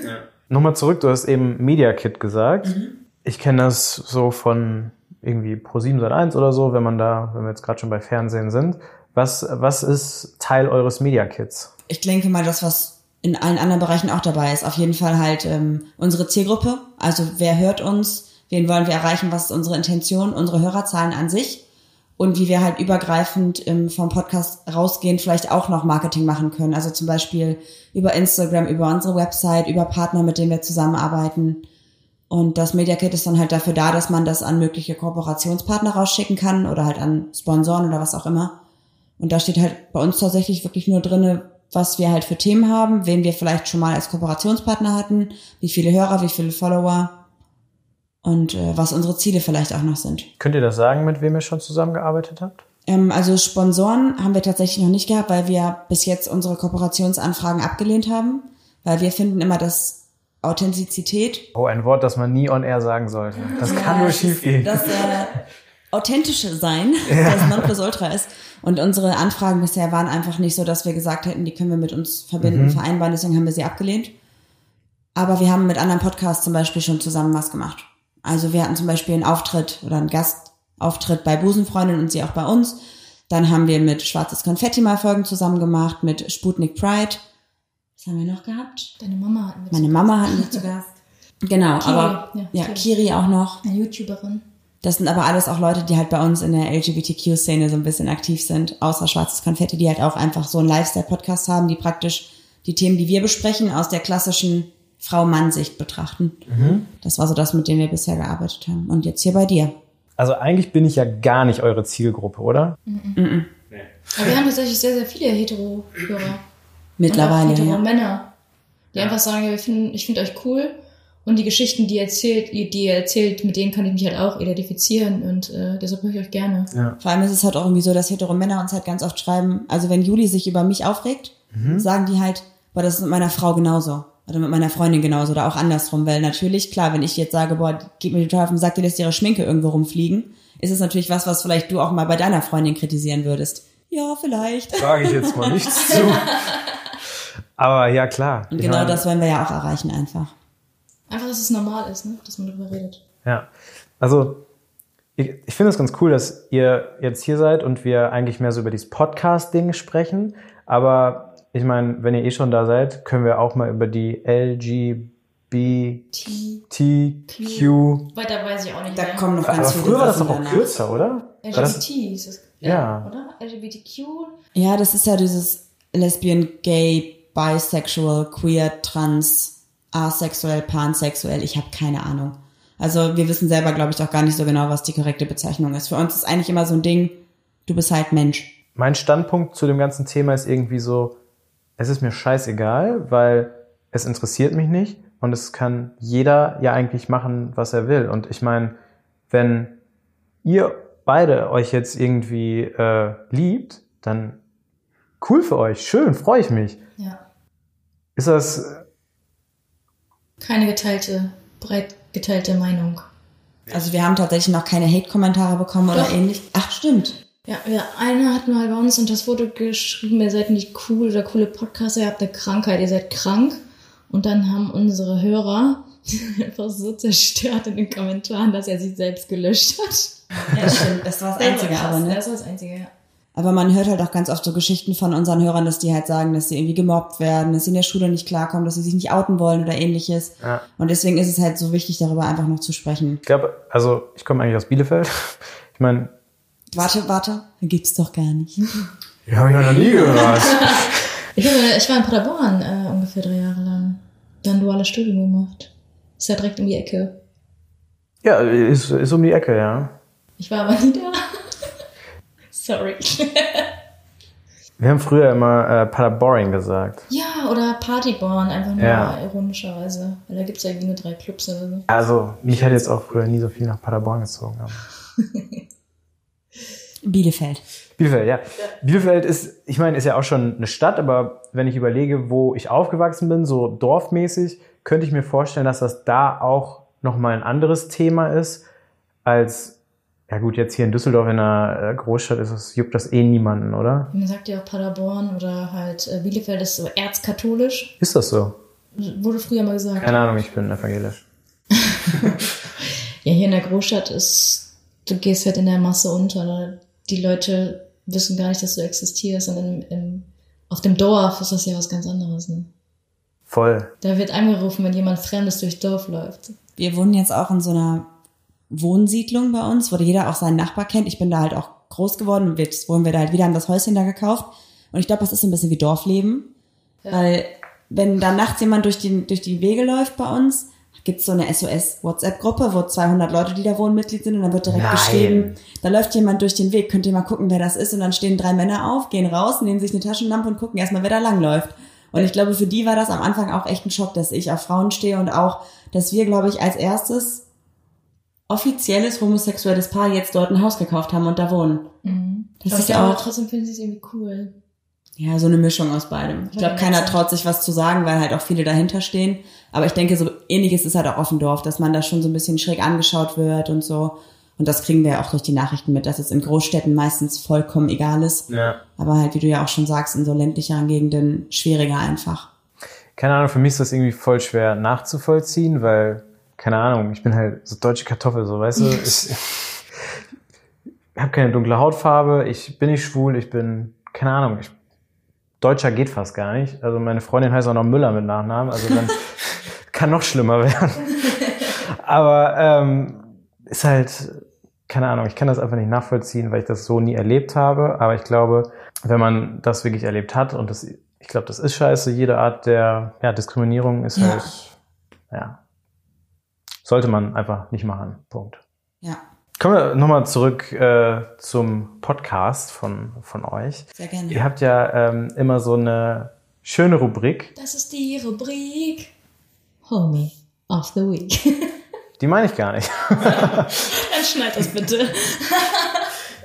Ja. Nochmal zurück, du hast eben Media Kit gesagt. Mhm. Ich kenne das so von irgendwie Pro 7 Sat 1 oder so, wenn man da, wenn wir jetzt gerade schon bei Fernsehen sind. Was, was ist Teil eures Media Kits? Ich denke mal, das, was in allen anderen Bereichen auch dabei ist, auf jeden Fall halt ähm, unsere Zielgruppe. Also wer hört uns, wen wollen wir erreichen, was ist unsere Intention, unsere Hörerzahlen an sich und wie wir halt übergreifend ähm, vom Podcast rausgehen, vielleicht auch noch Marketing machen können. Also zum Beispiel über Instagram, über unsere Website, über Partner, mit denen wir zusammenarbeiten. Und das Media Kit ist dann halt dafür da, dass man das an mögliche Kooperationspartner rausschicken kann oder halt an Sponsoren oder was auch immer. Und da steht halt bei uns tatsächlich wirklich nur drinne, was wir halt für Themen haben, wen wir vielleicht schon mal als Kooperationspartner hatten, wie viele Hörer, wie viele Follower und äh, was unsere Ziele vielleicht auch noch sind. Könnt ihr das sagen, mit wem ihr schon zusammengearbeitet habt? Ähm, also Sponsoren haben wir tatsächlich noch nicht gehabt, weil wir bis jetzt unsere Kooperationsanfragen abgelehnt haben, weil wir finden immer, dass Authentizität. Oh, ein Wort, das man nie on air sagen sollte. Das ja, kann nur schief gehen. Das äh, authentische Sein, ja. das Nonplusultra ist. Und unsere Anfragen bisher waren einfach nicht so, dass wir gesagt hätten, die können wir mit uns verbinden, mhm. vereinbaren, deswegen haben wir sie abgelehnt. Aber wir haben mit anderen Podcasts zum Beispiel schon zusammen was gemacht. Also wir hatten zum Beispiel einen Auftritt oder einen Gastauftritt bei Busenfreundin und sie auch bei uns. Dann haben wir mit Schwarzes Konfetti mal Folgen zusammen gemacht, mit Sputnik Pride. Was haben wir noch gehabt? Deine Mama hatten wir Meine Mama hatten wir zu Gast. Genau, Kiri, aber ja, ja Kiri auch noch. Eine YouTuberin. Das sind aber alles auch Leute, die halt bei uns in der LGBTQ-Szene so ein bisschen aktiv sind, außer Schwarzes Konfetti, die halt auch einfach so einen Lifestyle-Podcast haben, die praktisch die Themen, die wir besprechen, aus der klassischen Frau-Mann-Sicht betrachten. Mhm. Das war so das, mit dem wir bisher gearbeitet haben. Und jetzt hier bei dir. Also eigentlich bin ich ja gar nicht eure Zielgruppe, oder? Mhm. Mhm. Nee. Aber wir haben tatsächlich sehr, sehr viele Hetero-Hörer. Mittlerweile, Hetero-Männer, die ja. einfach sagen, ja, ich finde find euch cool und die Geschichten, die ihr erzählt, die ihr erzählt, mit denen kann ich mich halt auch identifizieren und äh, deshalb höre ich euch gerne. Ja. Vor allem ist es halt auch irgendwie so, dass hetero Männer uns halt ganz oft schreiben, also wenn Juli sich über mich aufregt, mhm. sagen die halt, boah, das ist mit meiner Frau genauso. Oder mit meiner Freundin genauso oder auch andersrum, weil natürlich, klar, wenn ich jetzt sage, boah, geht mir total auf den Sack, die lässt ihre Schminke irgendwo rumfliegen, ist es natürlich was, was vielleicht du auch mal bei deiner Freundin kritisieren würdest. Ja, vielleicht. Sage ich jetzt mal nichts zu. Aber ja, klar. Und genau meine, das wollen wir ja auch erreichen einfach. Einfach, dass es normal ist, ne? dass man darüber redet. Ja, also ich, ich finde es ganz cool, dass ihr jetzt hier seid und wir eigentlich mehr so über dieses Podcast-Ding sprechen. Aber ich meine, wenn ihr eh schon da seid, können wir auch mal über die LGBT LGBTQ. Weiter weiß ich auch nicht. Da mehr. kommen noch ganz Aber viele früher war das doch auch kürzer, oder? LGBT ist es. Ja. Oder? LGBTQ. Ja, das ist ja dieses Lesbian, Gay, Bisexual, Queer, Trans, Asexuell, Pansexuell. Ich habe keine Ahnung. Also wir wissen selber, glaube ich, auch gar nicht so genau, was die korrekte Bezeichnung ist. Für uns ist eigentlich immer so ein Ding, du bist halt Mensch. mein Standpunkt zu dem ganzen Thema ist irgendwie so, es ist mir scheißegal, weil es interessiert mich nicht und es kann jeder ja eigentlich machen, was er will. Und ich meine, wenn ihr beide euch jetzt irgendwie äh, liebt, dann cool für euch, schön, freue ich mich. Ja. Ist das, Keine geteilte, breit geteilte Meinung. Also wir haben tatsächlich noch keine Hate-Kommentare bekommen oder Doch. ähnlich. Ach, stimmt. Ja, ja, einer hat mal bei uns unter das Foto geschrieben, ihr seid nicht cool oder coole Podcaster, ihr habt eine Krankheit, ihr seid krank. Und dann haben unsere Hörer einfach so zerstört in den Kommentaren, dass er sich selbst gelöscht hat. Ja, stimmt. Das war das Einzige, aber, ne? Das war das Einzige, ja. Aber man hört halt auch ganz oft so Geschichten von unseren Hörern, dass die halt sagen, dass sie irgendwie gemobbt werden, dass sie in der Schule nicht klarkommen, dass sie sich nicht outen wollen oder ähnliches. Ja. Und deswegen ist es halt so wichtig, darüber einfach noch zu sprechen. ich glaube, also ich komme eigentlich aus Bielefeld. Ich meine, Warte, warte, gibt's doch gar nicht. ja, habe ich noch nie gehört. Ich, habe, ich war in Paderborn äh, ungefähr drei Jahre lang. Dann duales Studium gemacht. Ist ja direkt um die Ecke. ja, ist, ist um die Ecke, ja. Ich war aber nie da. Sorry. Wir haben früher immer äh, Paderborn gesagt. ja, oder Partyborn, einfach nur Ja. ironischerweise. Weil da gibt's ja irgendwie nur drei Clubs oder so. Also, mich hat jetzt auch früher nie so viel nach Paderborn gezogen. Aber. Bielefeld. Bielefeld, ja. Bielefeld ist, ich meine, ist ja auch schon eine Stadt, aber wenn ich überlege, wo ich aufgewachsen bin, so dorfmäßig, könnte ich mir vorstellen, dass das da auch nochmal ein anderes Thema ist, als, ja gut, jetzt hier in Düsseldorf in einer äh, Großstadt ist es, juckt das eh niemanden, oder? Man sagt ja auch Paderborn oder halt äh, Bielefeld ist so erzkatholisch. Ist das so? Wurde früher mal gesagt. Keine Ahnung, ich bin evangelisch. Ja, hier in der Großstadt ist, du gehst halt in der Masse unter. Die Leute wissen gar nicht, dass du existierst. Und im, im, auf dem Dorf ist das ja was ganz anderes. Ne? Voll. Da wird angerufen, wenn jemand Fremdes durchs Dorf läuft. Wir wohnen jetzt auch in so einer Wohnsiedlung bei uns, wo jeder auch seinen Nachbar kennt. Ich bin da halt auch groß geworden und jetzt wohnen wir da halt wieder, haben das Häuschen da gekauft. Und ich glaube, das ist so ein bisschen wie Dorfleben. Weil wenn da nachts jemand durch die, durch die Wege läuft bei uns, gibt's so eine SOS-WhatsApp-Gruppe, wo 200 Leute, die da wohnen, Mitglied sind und dann wird direkt Nein. geschrieben, da läuft jemand durch den Weg, könnt ihr mal gucken, wer das ist und dann stehen drei Männer auf, gehen raus, nehmen sich eine Taschenlampe und gucken erstmal, wer da langläuft. Und ich glaube, für die war das am Anfang auch echt ein Schock, dass ich auf Frauen stehe und auch, dass wir, glaube ich, als erstes offizielles homosexuelles Paar jetzt dort ein Haus gekauft haben und da wohnen. Mhm. Das Aber ist ich glaube, auch- trotzdem finden sie es irgendwie cool. Ja, so eine Mischung aus beidem. Ich glaube, keiner traut sich was zu sagen, weil halt auch viele dahinter stehen. Aber ich denke, so ähnliches ist halt auch auf dem Dorf, dass man da schon so ein bisschen schräg angeschaut wird und so. Und das kriegen wir ja auch durch die Nachrichten mit, dass es in Großstädten meistens vollkommen egal ist. Ja. Aber halt, wie du ja auch schon sagst, in so ländlicheren Gegenden schwieriger einfach. Keine Ahnung, für mich ist das irgendwie voll schwer nachzuvollziehen, weil, keine Ahnung, ich bin halt so deutsche Kartoffel, so, weißt du? Ich, ich habe keine dunkle Hautfarbe, ich bin nicht schwul, ich bin, keine Ahnung, ich, Deutscher geht fast gar nicht. Also meine Freundin heißt auch noch Müller mit Nachnamen, also dann kann noch schlimmer werden. Aber ähm, ist halt, keine Ahnung, ich kann das einfach nicht nachvollziehen, weil ich das so nie erlebt habe. Aber ich glaube, wenn man das wirklich erlebt hat und das, ich glaube, das ist scheiße, jede Art der ja, Diskriminierung ist Ja. halt, ja, sollte man einfach nicht machen. Punkt. Ja, Kommen wir nochmal zurück äh, zum Podcast von, von euch. sehr gerne. Ihr habt ja ähm, immer so eine schöne Rubrik, Das ist die Rubrik Homie of the Week. die meine ich gar nicht. Dann schneid das bitte.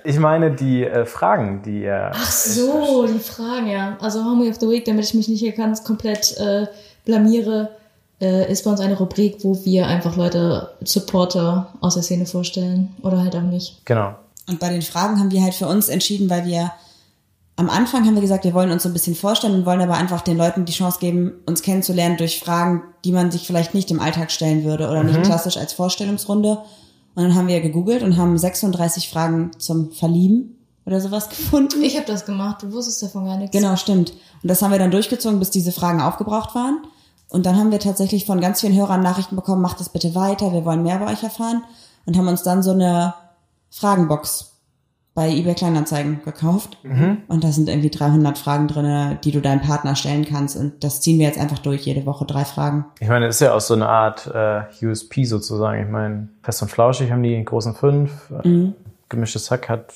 Ich meine die äh, Fragen, die ihr. Ach so, die Fragen, ja. Also Homie of the Week, damit ich mich nicht hier ganz komplett äh, blamiere, äh, ist bei uns eine Rubrik, wo wir einfach Leute, Supporter aus der Szene vorstellen. Oder halt auch nicht. Genau. Und bei den Fragen haben wir halt für uns entschieden, weil wir am Anfang haben wir gesagt, wir wollen uns so ein bisschen vorstellen und wollen aber einfach den Leuten die Chance geben, uns kennenzulernen durch Fragen, die man sich vielleicht nicht im Alltag stellen würde oder nicht klassisch als Vorstellungsrunde. Und dann haben wir gegoogelt und haben 36 Fragen zum Verlieben oder sowas gefunden. Ich habe das gemacht, du wusstest davon gar nichts. Genau, stimmt. Und das haben wir dann durchgezogen, bis diese Fragen aufgebraucht waren. Und dann haben wir tatsächlich von ganz vielen Hörern Nachrichten bekommen, macht es bitte weiter, wir wollen mehr bei euch erfahren. Und haben uns dann so eine Fragenbox bei eBay Kleinanzeigen gekauft. Mhm. Und da sind irgendwie 300 Fragen drin, die du deinem Partner stellen kannst. Und das ziehen wir jetzt einfach durch, jede Woche drei Fragen. Ich meine, das ist ja auch so eine Art äh, USP sozusagen. Ich meine, Fest und Flauschig haben die großen fünf. Mhm. Gemischtes Hack hat...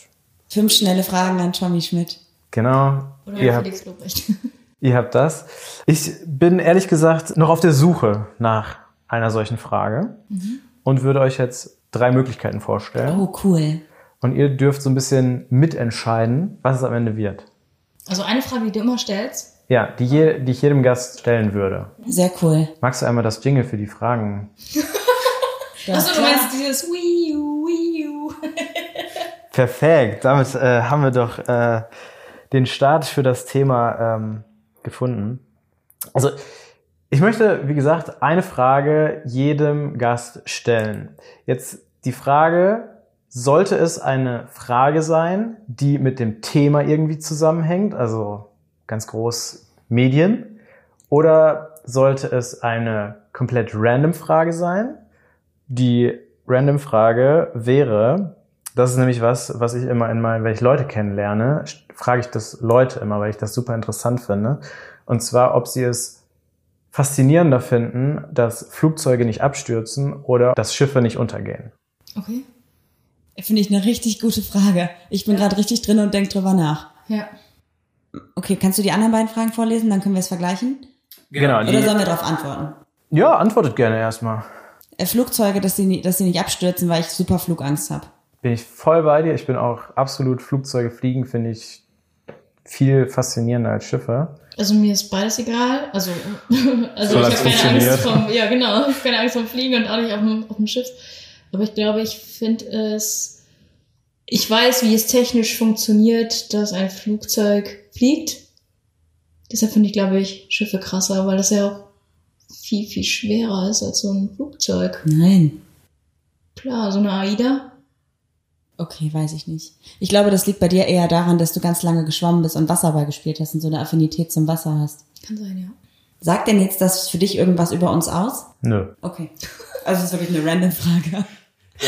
Fünf schnelle Fragen an Tommy Schmidt. Genau. Oder Felix Lobrecht. Ihr habt das. Ich bin ehrlich gesagt noch auf der Suche nach einer solchen Frage mhm. und würde euch jetzt drei Möglichkeiten vorstellen. Oh, cool. Und ihr dürft so ein bisschen mitentscheiden, was es am Ende wird. Also eine Frage, die du immer stellst? Ja, die, je, die ich jedem Gast stellen würde. Sehr cool. Magst du einmal das Jingle für die Fragen? Achso, du meinst dieses Wii U, Wii U. Perfekt. Damit äh, haben wir doch äh, den Start für das Thema ähm, gefunden. Also ich möchte, wie gesagt, eine Frage jedem Gast stellen. Jetzt die Frage, sollte es eine Frage sein, die mit dem Thema irgendwie zusammenhängt, also ganz groß Medien, oder sollte es eine komplett random Frage sein? Die random Frage wäre, das ist nämlich was, was ich immer in meinen, wenn ich Leute kennenlerne, frage ich das Leute immer, weil ich das super interessant finde. Und zwar, ob sie es faszinierender finden, dass Flugzeuge nicht abstürzen oder dass Schiffe nicht untergehen. Okay. Finde ich eine richtig gute Frage. Ich bin ja. gerade richtig drin und denke drüber nach. Ja. Okay, kannst du die anderen beiden Fragen vorlesen, dann können wir es vergleichen? Genau. Oder sollen wir darauf antworten? Ja, antwortet gerne erstmal. Äh, Flugzeuge, dass sie, dass sie nicht abstürzen, weil ich super Flugangst habe. Bin ich voll bei dir. Ich bin auch absolut Flugzeuge fliegen, finde ich viel faszinierender als Schiffe. Also mir ist beides egal. Also, also ich habe keine Angst vom, ja genau, keine Angst vom Fliegen und auch nicht auf dem, auf dem Schiff. Aber ich glaube, ich finde es, ich weiß, wie es technisch funktioniert, dass ein Flugzeug fliegt. Deshalb finde ich, glaube ich, Schiffe krasser, weil das ja auch viel, viel schwerer ist als so ein Flugzeug. Nein. Klar, so eine AIDA Okay, weiß ich nicht. Ich glaube, das liegt bei dir eher daran, dass du ganz lange geschwommen bist und Wasserball gespielt hast und so eine Affinität zum Wasser hast. Kann sein, ja. Sagt denn jetzt das für dich irgendwas über uns aus? Nö. Okay. Also es ist wirklich eine random Frage.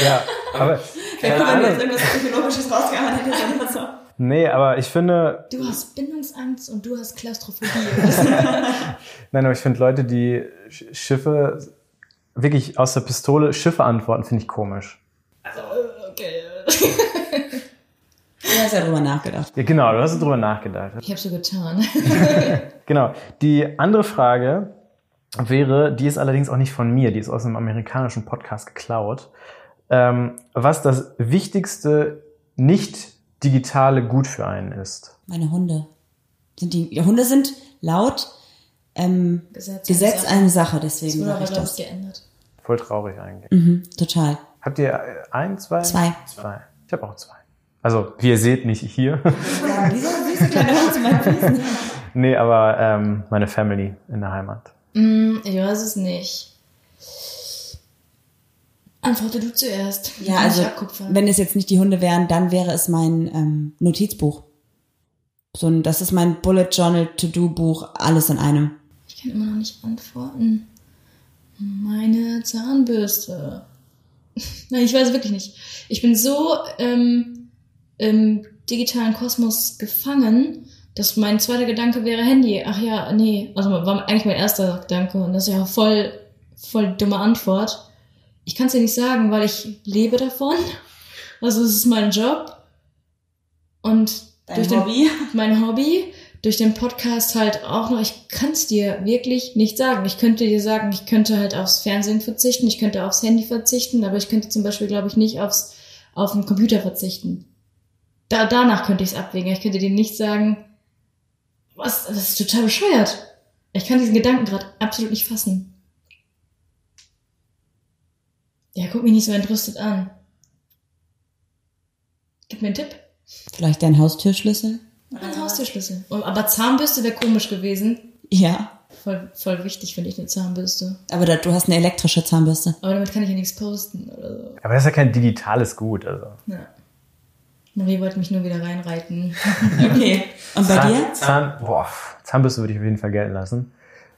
Ja, aber. Wenn du jetzt irgendwas Psychologisches rausgehauen hättest oder so. Nee, aber ich finde. Du hast Bindungsangst und du hast Klaustrophobie. Nein, aber ich finde Leute, die Schiffe wirklich aus der Pistole Schiffe antworten, finde ich komisch. Also, Du hast ja drüber nachgedacht. Ja, genau, du hast drüber nachgedacht. Ich habe so getan. genau. Die andere Frage wäre, die ist allerdings auch nicht von mir, die ist aus einem amerikanischen Podcast geklaut. Ähm, was das wichtigste nicht digitale Gut für einen ist. Meine Hunde. Sind die, ja, Hunde sind laut ähm, Gesetz, Gesetz eine Sache, deswegen das wurde aber, das. geändert. Voll traurig eigentlich. Mhm, total. Habt ihr ein, zwei? Zwei. Zwei. Ich habe auch zwei. Also, wie ihr seht, nicht hier. Ja, wieso süße kleine Hund? Nee, aber ähm, meine Family in der Heimat. Mm, ich weiß es nicht. Antworte du zuerst. Ja, also wenn es jetzt nicht die Hunde wären, dann wäre es mein ähm, Notizbuch. So ein, das ist mein Bullet Journal To-Do Buch, alles in einem. Ich kann immer noch nicht antworten. Meine Zahnbürste. Nein, ich weiß wirklich nicht. Ich bin so ähm, im digitalen Kosmos gefangen, dass mein zweiter Gedanke wäre Handy. Ach ja, nee, also war eigentlich mein erster Gedanke und das ist ja voll, voll dumme Antwort. Ich kann es dir nicht sagen, weil ich lebe davon. Also es ist mein Job und Dein durch Hobby? Den, mein Hobby durch den Podcast halt auch noch, ich kann es dir wirklich nicht sagen. Ich könnte dir sagen, ich könnte halt aufs Fernsehen verzichten, ich könnte aufs Handy verzichten, aber ich könnte zum Beispiel, glaube ich, nicht aufs, auf den Computer verzichten. Da, danach könnte ich es abwägen. Ich könnte dir nicht sagen, was, das ist total bescheuert. Ich kann diesen Gedanken gerade absolut nicht fassen. Ja, guck mich nicht so entrüstet an. Gib mir einen Tipp. Vielleicht dein Haustürschlüssel? Ein Haustürschlüssel. Aber Zahnbürste wäre komisch gewesen. Ja. Voll, voll wichtig finde ich eine Zahnbürste. Aber da, du hast eine elektrische Zahnbürste. Aber damit kann ich ja nichts posten oder so. Aber das ist ja kein digitales Gut, also. Ja. Marie wollte mich nur wieder reinreiten. okay. Und bei Zahn, dir? Zahn, boah, Zahnbürste würde ich auf jeden Fall gelten lassen.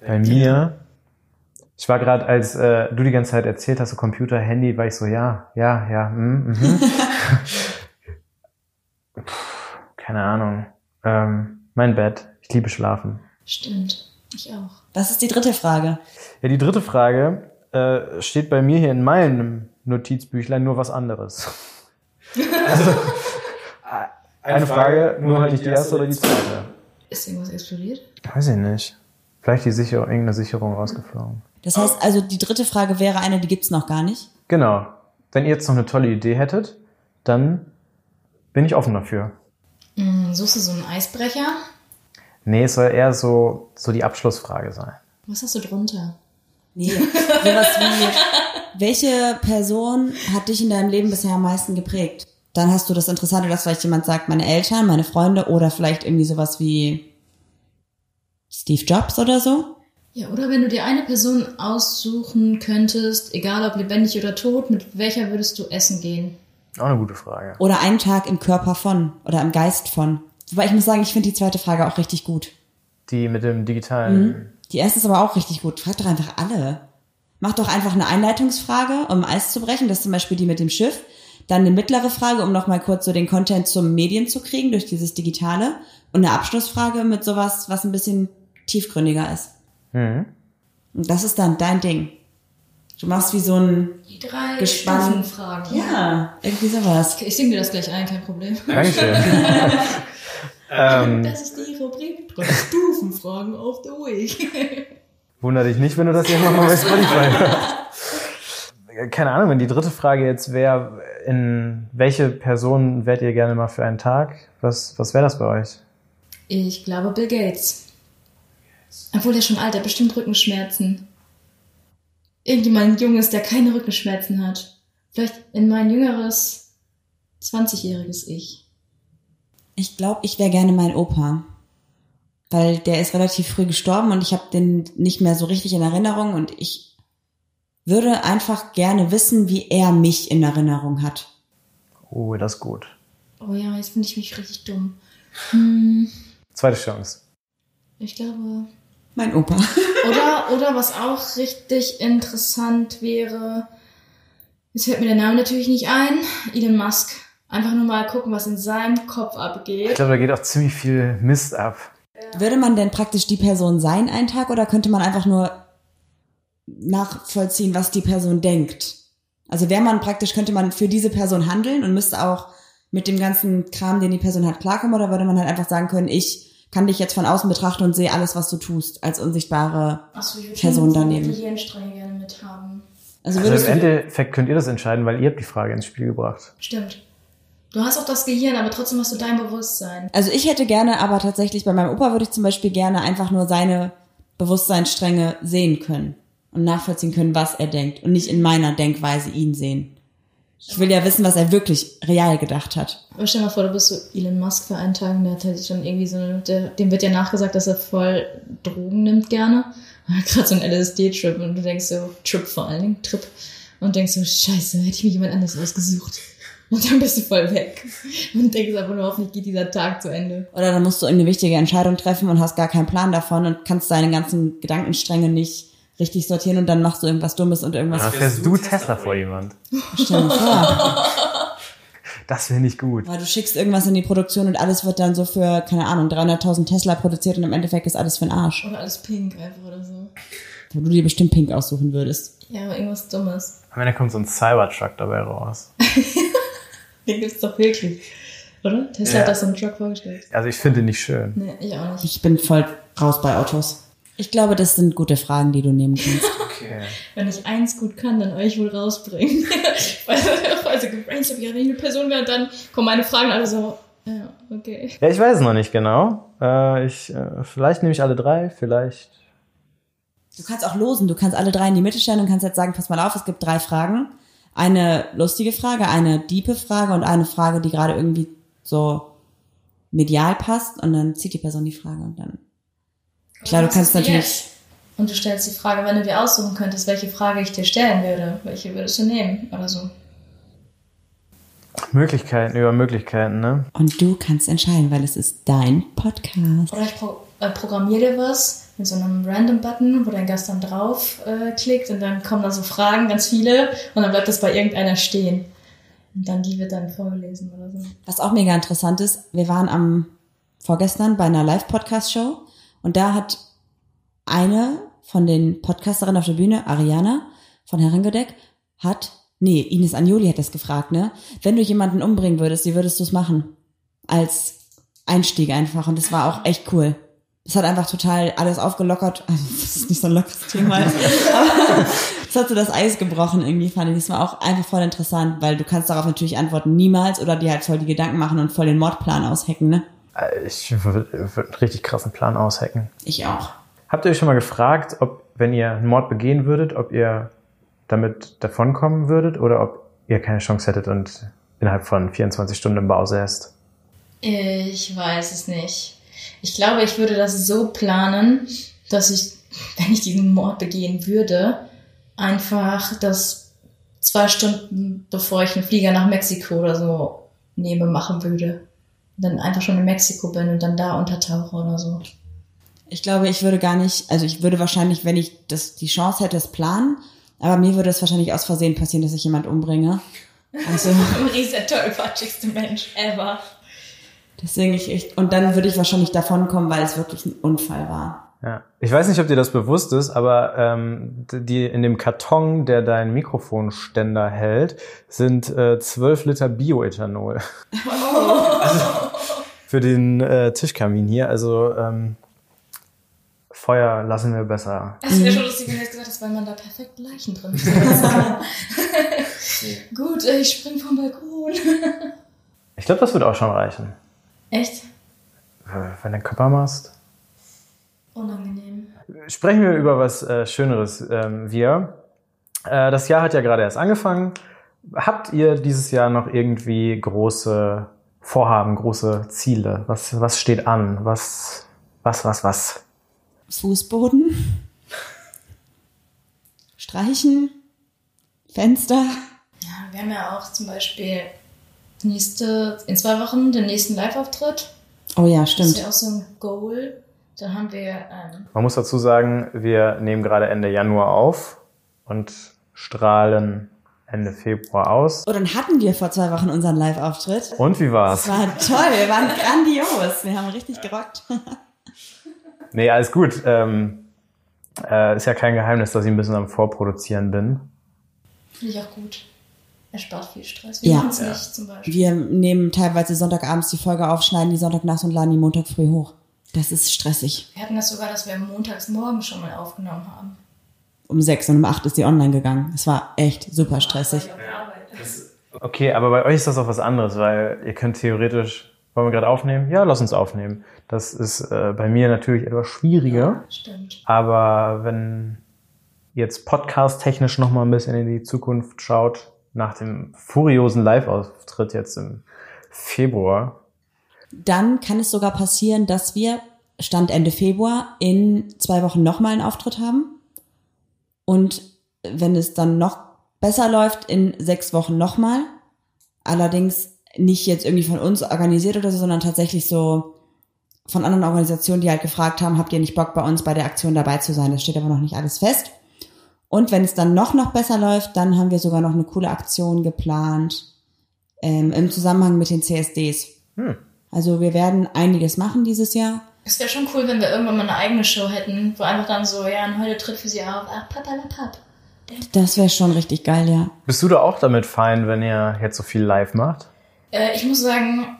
Bei mir, Ich war gerade, als äh, du die ganze Zeit erzählt hast, so Computer, Handy, war ich so, ja, ja, ja, mm, mhm. Keine Ahnung. Ähm, mein Bett. Ich liebe Schlafen. Stimmt. Ich auch. Was ist die dritte Frage? Ja, die dritte Frage äh, steht bei mir hier in meinem Notizbüchlein nur was anderes. also, eine Frage, nur halt nicht die erste oder die zweite. Ist irgendwas explodiert? Weiß ich nicht. Vielleicht die Sicherung, irgendeine Sicherung rausgeflogen. Das heißt also, die dritte Frage wäre eine, die gibt's noch gar nicht? Genau. Wenn ihr jetzt noch eine tolle Idee hättet, dann bin ich offen dafür. Mm, suchst du so einen Eisbrecher? Nee, es soll eher so, so die Abschlussfrage sein. Was hast du drunter? Nee, sowas wie, welche Person hat dich in deinem Leben bisher am meisten geprägt? Dann hast du das Interessante, dass vielleicht jemand sagt, meine Eltern, meine Freunde oder vielleicht irgendwie sowas wie Steve Jobs oder so. Ja, oder wenn du dir eine Person aussuchen könntest, egal ob lebendig oder tot, mit welcher würdest du essen gehen? Auch eine gute Frage. Oder einen Tag im Körper von oder im Geist von. Wobei ich muss sagen, ich finde die zweite Frage auch richtig gut. Die mit dem digitalen. Mhm. Die erste ist aber auch richtig gut. Frag doch einfach alle. Mach doch einfach eine Einleitungsfrage, um Eis zu brechen. Das ist zum Beispiel die mit dem Schiff. Dann eine mittlere Frage, um nochmal kurz so den Content zum Medien zu kriegen durch dieses Digitale. Und eine Abschlussfrage mit sowas, was ein bisschen tiefgründiger ist. Mhm. Und das ist dann dein Ding. Du machst wie so ein Die drei Gespann. Fragen. Ja, irgendwie sowas. Ich singe dir das gleich ein, kein Problem. Dankeschön. ähm, das ist die Rubrik drei Stufenfragen auf der Weg. Wunder dich nicht, wenn du das jetzt nochmal bei Spotify hörst. Keine Ahnung, wenn die dritte Frage jetzt wäre, in welche Person wärt ihr gerne mal für einen Tag? Was, was wäre das bei euch? Ich glaube Bill Gates. Obwohl er schon alt, er hat bestimmt Rückenschmerzen irgendjemand Junges, der keine Rückenschmerzen hat. Vielleicht in mein jüngeres 20-jähriges Ich. Ich glaube, ich wäre gerne mein Opa. Weil der ist relativ früh gestorben und ich habe den nicht mehr so richtig in Erinnerung und ich würde einfach gerne wissen, wie er mich in Erinnerung hat. Oh, das ist gut. Oh ja, jetzt finde ich mich richtig dumm. Hm. Zweite Chance. Ich glaube, mein Opa. oder, oder was auch richtig interessant wäre, jetzt fällt mir der Name natürlich nicht ein, Elon Musk. Einfach nur mal gucken, was in seinem Kopf abgeht. Ich glaube, da geht auch ziemlich viel Mist ab. Würde man denn praktisch die Person sein einen Tag oder könnte man einfach nur nachvollziehen, was die Person denkt? Also wäre man praktisch, könnte man für diese Person handeln und müsste auch mit dem ganzen Kram, den die Person hat, klarkommen oder würde man halt einfach sagen können, ich kann dich jetzt von außen betrachten und sehe alles, was du tust, als unsichtbare so, Person daneben. Die Hirnstränge gerne mit haben. Also, also im Endeffekt könnt ihr das entscheiden, weil ihr habt die Frage ins Spiel gebracht. Stimmt. Du hast auch das Gehirn, aber trotzdem hast du dein Bewusstsein. Also ich hätte gerne, aber tatsächlich bei meinem Opa würde ich zum Beispiel gerne einfach nur seine Bewusstseinsstränge sehen können und nachvollziehen können, was er denkt und nicht in meiner Denkweise ihn sehen. Ich will ja wissen, was er wirklich real gedacht hat. Aber stell dir mal vor, du bist so Elon Musk für einen Tag, der hat halt schon irgendwie so, der, dem wird ja nachgesagt, dass er voll Drogen nimmt gerne. Er gerade so einen LSD-Trip und du denkst so, Trip vor allen Dingen, Trip. Und denkst so, scheiße, hätte ich mir jemand anders ausgesucht. Und dann bist du voll weg. Und denkst einfach nur, hoffentlich geht dieser Tag zu Ende. Oder dann musst du irgendeine wichtige Entscheidung treffen und hast gar keinen Plan davon und kannst deine ganzen Gedankenstränge nicht richtig sortieren und dann machst du irgendwas Dummes und irgendwas. Dann fährst du Tesla vor jemand. Stell dir vor. Das wäre nicht gut. Weil du schickst irgendwas in die Produktion und alles wird dann so für, keine Ahnung, 300.000 Tesla produziert und im Endeffekt ist alles für den Arsch. Oder alles pink einfach oder so. Wo du dir bestimmt pink aussuchen würdest. Ja, aber irgendwas Dummes. Am Ende kommt so ein Cybertruck dabei raus. Den gibt's doch wirklich. Oder? Tesla ja. hat das so einen Truck vorgestellt. Also ich finde ihn nicht schön. Nee, ich auch nicht. Ich bin voll raus bei Autos. Ich glaube, das sind gute Fragen, die du nehmen kannst. Okay. Wenn ich eins gut kann, dann euch wohl rausbringen. also gebrainstormt, ja, wenn ich eine Person wäre, dann kommen meine Fragen alle so, ja, okay. Ja, ich weiß es noch nicht genau. Äh, ich, äh, vielleicht nehme ich alle drei, vielleicht. Du kannst auch losen, du kannst alle drei in die Mitte stellen und kannst jetzt sagen, pass mal auf, es gibt drei Fragen. Eine lustige Frage, eine diepe Frage und eine Frage, die gerade irgendwie so medial passt und dann zieht die Person die Frage und dann Klar, du kannst natürlich. Jetzt? Und du stellst die Frage, wenn du dir aussuchen könntest, welche Frage ich dir stellen würde, welche würdest du nehmen oder so. Möglichkeiten über Möglichkeiten, ne? Und du kannst entscheiden, weil es ist dein Podcast. Oder ich äh, programmier dir was mit so einem Random-Button, wo dein Gast dann drauf äh, klickt und dann kommen da so Fragen, ganz viele, und dann bleibt das bei irgendeiner stehen. Und dann die wird dann vorgelesen oder so. Was auch mega interessant ist, wir waren am vorgestern bei einer Live-Podcast-Show und da hat eine von den Podcasterinnen auf der Bühne, Ariana von Herrengedeck, hat, nee, Ines Agnoli hat das gefragt, ne? Wenn du jemanden umbringen würdest, wie würdest du es machen? Als Einstieg einfach und das war auch echt cool. Es hat einfach total alles aufgelockert. Also, das ist nicht so ein lockeres Thema. es hat so das Eis gebrochen irgendwie, fand ich. Das war auch einfach voll interessant, weil du kannst darauf natürlich antworten, niemals oder dir halt voll die Gedanken machen und voll den Mordplan aushacken, ne? Äh, ich würde würd einen richtig krassen Plan aushacken. Ich auch. Habt ihr euch schon mal gefragt, ob, wenn ihr einen Mord begehen würdet, ob ihr damit davonkommen würdet oder ob ihr keine Chance hättet und innerhalb von 24 Stunden im Bau säßt? Ich weiß es nicht. Ich glaube, ich würde das so planen, dass ich, wenn ich diesen Mord begehen würde, einfach das zwei Stunden bevor ich einen Flieger nach Mexiko oder so nehme, machen würde. Dann einfach schon in Mexiko bin und dann da untertauche oder so. Ich glaube, ich würde gar nicht, also ich würde wahrscheinlich, wenn ich das, die Chance hätte, es planen, aber mir würde es wahrscheinlich aus Versehen passieren, dass ich jemand umbringe. Also. Marie der tollpatschigste Mensch ever. Deswegen ich echt, und dann würde ich wahrscheinlich davon kommen, weil es wirklich ein Unfall war. Ja. Ich weiß nicht, ob dir das bewusst ist, aber ähm, die in dem Karton, der dein Mikrofonständer hält, sind äh, 12 Liter Bioethanol. Oh. also, für den äh, Tischkamin hier. Also ähm, Feuer lassen wir besser. Es wäre schon lustig, wenn du jetzt gesagt hast, weil man da perfekt Leichen drin hat. Gut, ich spring vom Balkon. ich glaube, das wird auch schon reichen. Echt? Wenn du Körper machst. Unangenehm. Sprechen wir über was äh, Schöneres. Ähm, wir. Äh, das Jahr hat ja gerade erst angefangen. Habt ihr dieses Jahr noch irgendwie große Vorhaben, große Ziele? Was, was steht an? Was, was, was, was? Fußboden. Streichen. Fenster. Ja, wir haben ja auch zum Beispiel nächste, in zwei Wochen den nächsten Live-Auftritt. Oh ja, stimmt. Das ist ja auch so ein Goal. Dann haben wir. Ähm Man muss dazu sagen, wir nehmen gerade Ende Januar auf und strahlen Ende Februar aus. Oh, dann hatten wir vor zwei Wochen unseren Live-Auftritt. Und wie war's? Es war toll, wir waren grandios. Wir haben richtig gerockt. nee, alles gut. Ähm, äh, ist ja kein Geheimnis, dass ich ein bisschen am Vorproduzieren bin. Finde ich auch gut erspart viel Stress. Wir ja. machen es ja. nicht zum Beispiel. Wir nehmen teilweise Sonntagabends die Folge auf, schneiden die Sonntagnachts und laden die Montag früh hoch. Das ist stressig. Wir hatten das sogar, dass wir montags morgen schon mal aufgenommen haben. Um sechs und um acht ist die online gegangen. Es war echt super stressig. Okay, aber bei euch ist das auch was anderes, weil ihr könnt theoretisch, wollen wir gerade aufnehmen? Ja, lass uns aufnehmen. Das ist äh, bei mir natürlich etwas schwieriger. Ja, stimmt. Aber wenn jetzt podcast-technisch nochmal ein bisschen in die Zukunft schaut, nach dem furiosen Live-Auftritt jetzt im Februar. Dann kann es sogar passieren, dass wir Stand Ende Februar in zwei Wochen nochmal einen Auftritt haben. Und wenn es dann noch besser läuft, in sechs Wochen nochmal. Allerdings nicht jetzt irgendwie von uns organisiert oder so, sondern tatsächlich so von anderen Organisationen, die halt gefragt haben, habt ihr nicht Bock bei uns bei der Aktion dabei zu sein? Das steht aber noch nicht alles fest. Und wenn es dann noch, noch besser läuft, dann haben wir sogar noch eine coole Aktion geplant ähm, im Zusammenhang mit den CSDs. Hm. Also wir werden einiges machen dieses Jahr. Es wäre schon cool, wenn wir irgendwann mal eine eigene Show hätten, wo einfach dann so, ja, ein heute tritt für sie auf, ach, papalapap. Das wäre schon richtig geil, ja. Bist du da auch damit fein, wenn ihr jetzt so viel live macht? Äh, ich muss sagen,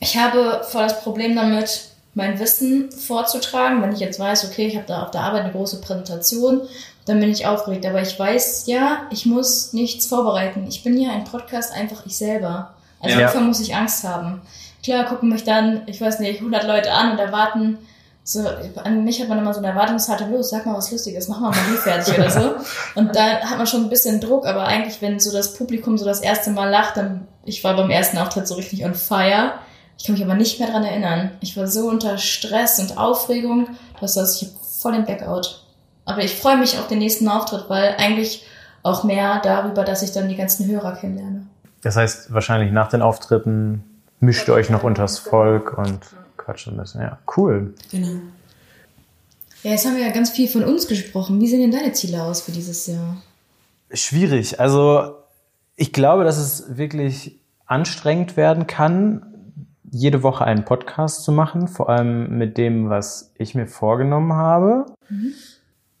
ich habe voll das Problem damit, mein Wissen vorzutragen. Wenn ich jetzt weiß, okay, ich habe da auf der Arbeit eine große Präsentation dann bin ich aufgeregt. Aber ich weiß ja, ich muss nichts vorbereiten. Ich bin ja ein Podcast einfach ich selber. Also ja. davon muss ich Angst haben. Klar gucken mich dann, ich weiß nicht, 100 Leute an und erwarten, so, an mich hat man immer so eine Erwartungshaltung, los, sag mal was Lustiges, mach mal mal die fertig oder so. Und da hat man schon ein bisschen Druck, aber eigentlich, wenn so das Publikum so das erste Mal lacht, dann, ich war beim ersten Auftritt so richtig on fire. Ich kann mich aber nicht mehr dran erinnern. Ich war so unter Stress und Aufregung, dass das, ich voll den Blackout. Aber ich freue mich auf den nächsten Auftritt, weil eigentlich auch mehr darüber, dass ich dann die ganzen Hörer kennenlerne. Das heißt, wahrscheinlich nach den Auftritten mischt euch noch unters Volk und quatschen müssen. Ja, cool. Genau. Ja, jetzt haben wir ja ganz viel von uns gesprochen. Wie sehen denn deine Ziele aus für dieses Jahr? Schwierig. Also ich glaube, dass es wirklich anstrengend werden kann, jede Woche einen Podcast zu machen, vor allem mit dem, was ich mir vorgenommen habe. Mhm.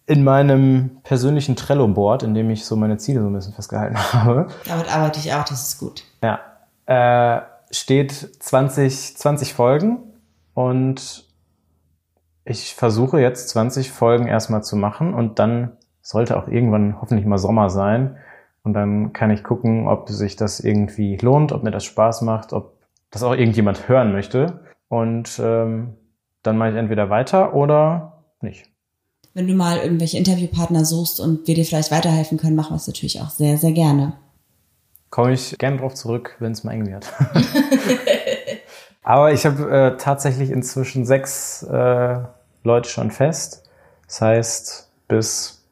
In meinem persönlichen Trello-Board, in dem ich so meine Ziele so ein bisschen festgehalten habe. Damit arbeite ich auch, das ist gut. Ja. Äh, steht 20, 20 Folgen und ich versuche jetzt 20 Folgen erstmal zu machen und dann sollte auch irgendwann hoffentlich mal Sommer sein. Und dann kann ich gucken, ob sich das irgendwie lohnt, ob mir das Spaß macht, ob das auch irgendjemand hören möchte. Und ähm, dann mache ich entweder weiter oder nicht. Wenn du mal irgendwelche Interviewpartner suchst und wir dir vielleicht weiterhelfen können, machen wir es natürlich auch sehr, sehr gerne. Komme ich gerne drauf zurück, wenn es mal eng wird. Aber ich habe äh, tatsächlich inzwischen sechs äh, Leute schon fest. Das heißt, bis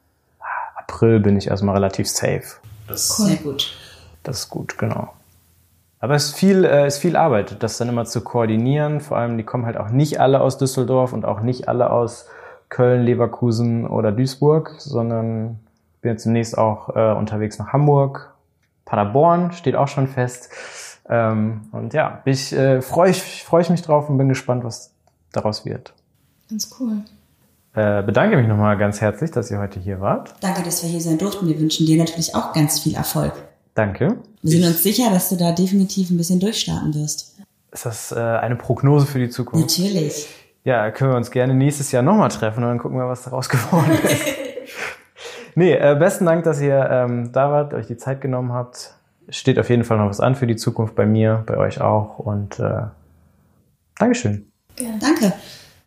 April bin ich erstmal relativ safe. Das cool. Sehr gut. Das ist gut, genau. Aber es ist viel, äh, ist viel Arbeit, das dann immer zu koordinieren. Vor allem, die kommen halt auch nicht alle aus Düsseldorf und auch nicht alle aus Köln, Leverkusen oder Duisburg, sondern bin jetzt demnächst auch äh, unterwegs nach Hamburg. Paderborn steht auch schon fest. Ähm, und ja, ich äh, freue ich, freu ich mich drauf und bin gespannt, was daraus wird. Ganz cool. Äh, bedanke mich nochmal ganz herzlich, dass ihr heute hier wart. Danke, dass wir hier sein durften. Wir wünschen dir natürlich auch ganz viel Erfolg. Danke. Wir sind uns sicher, dass du da definitiv ein bisschen durchstarten wirst. Ist das äh, eine Prognose für die Zukunft? Natürlich. Ja, können wir uns gerne nächstes Jahr nochmal treffen und dann gucken wir, was daraus geworden ist. Nee, äh, besten Dank, dass ihr ähm, da wart, euch die Zeit genommen habt steht auf jeden Fall noch was an für die Zukunft bei mir, bei euch auch. Und äh, Dankeschön. Gerne. Danke.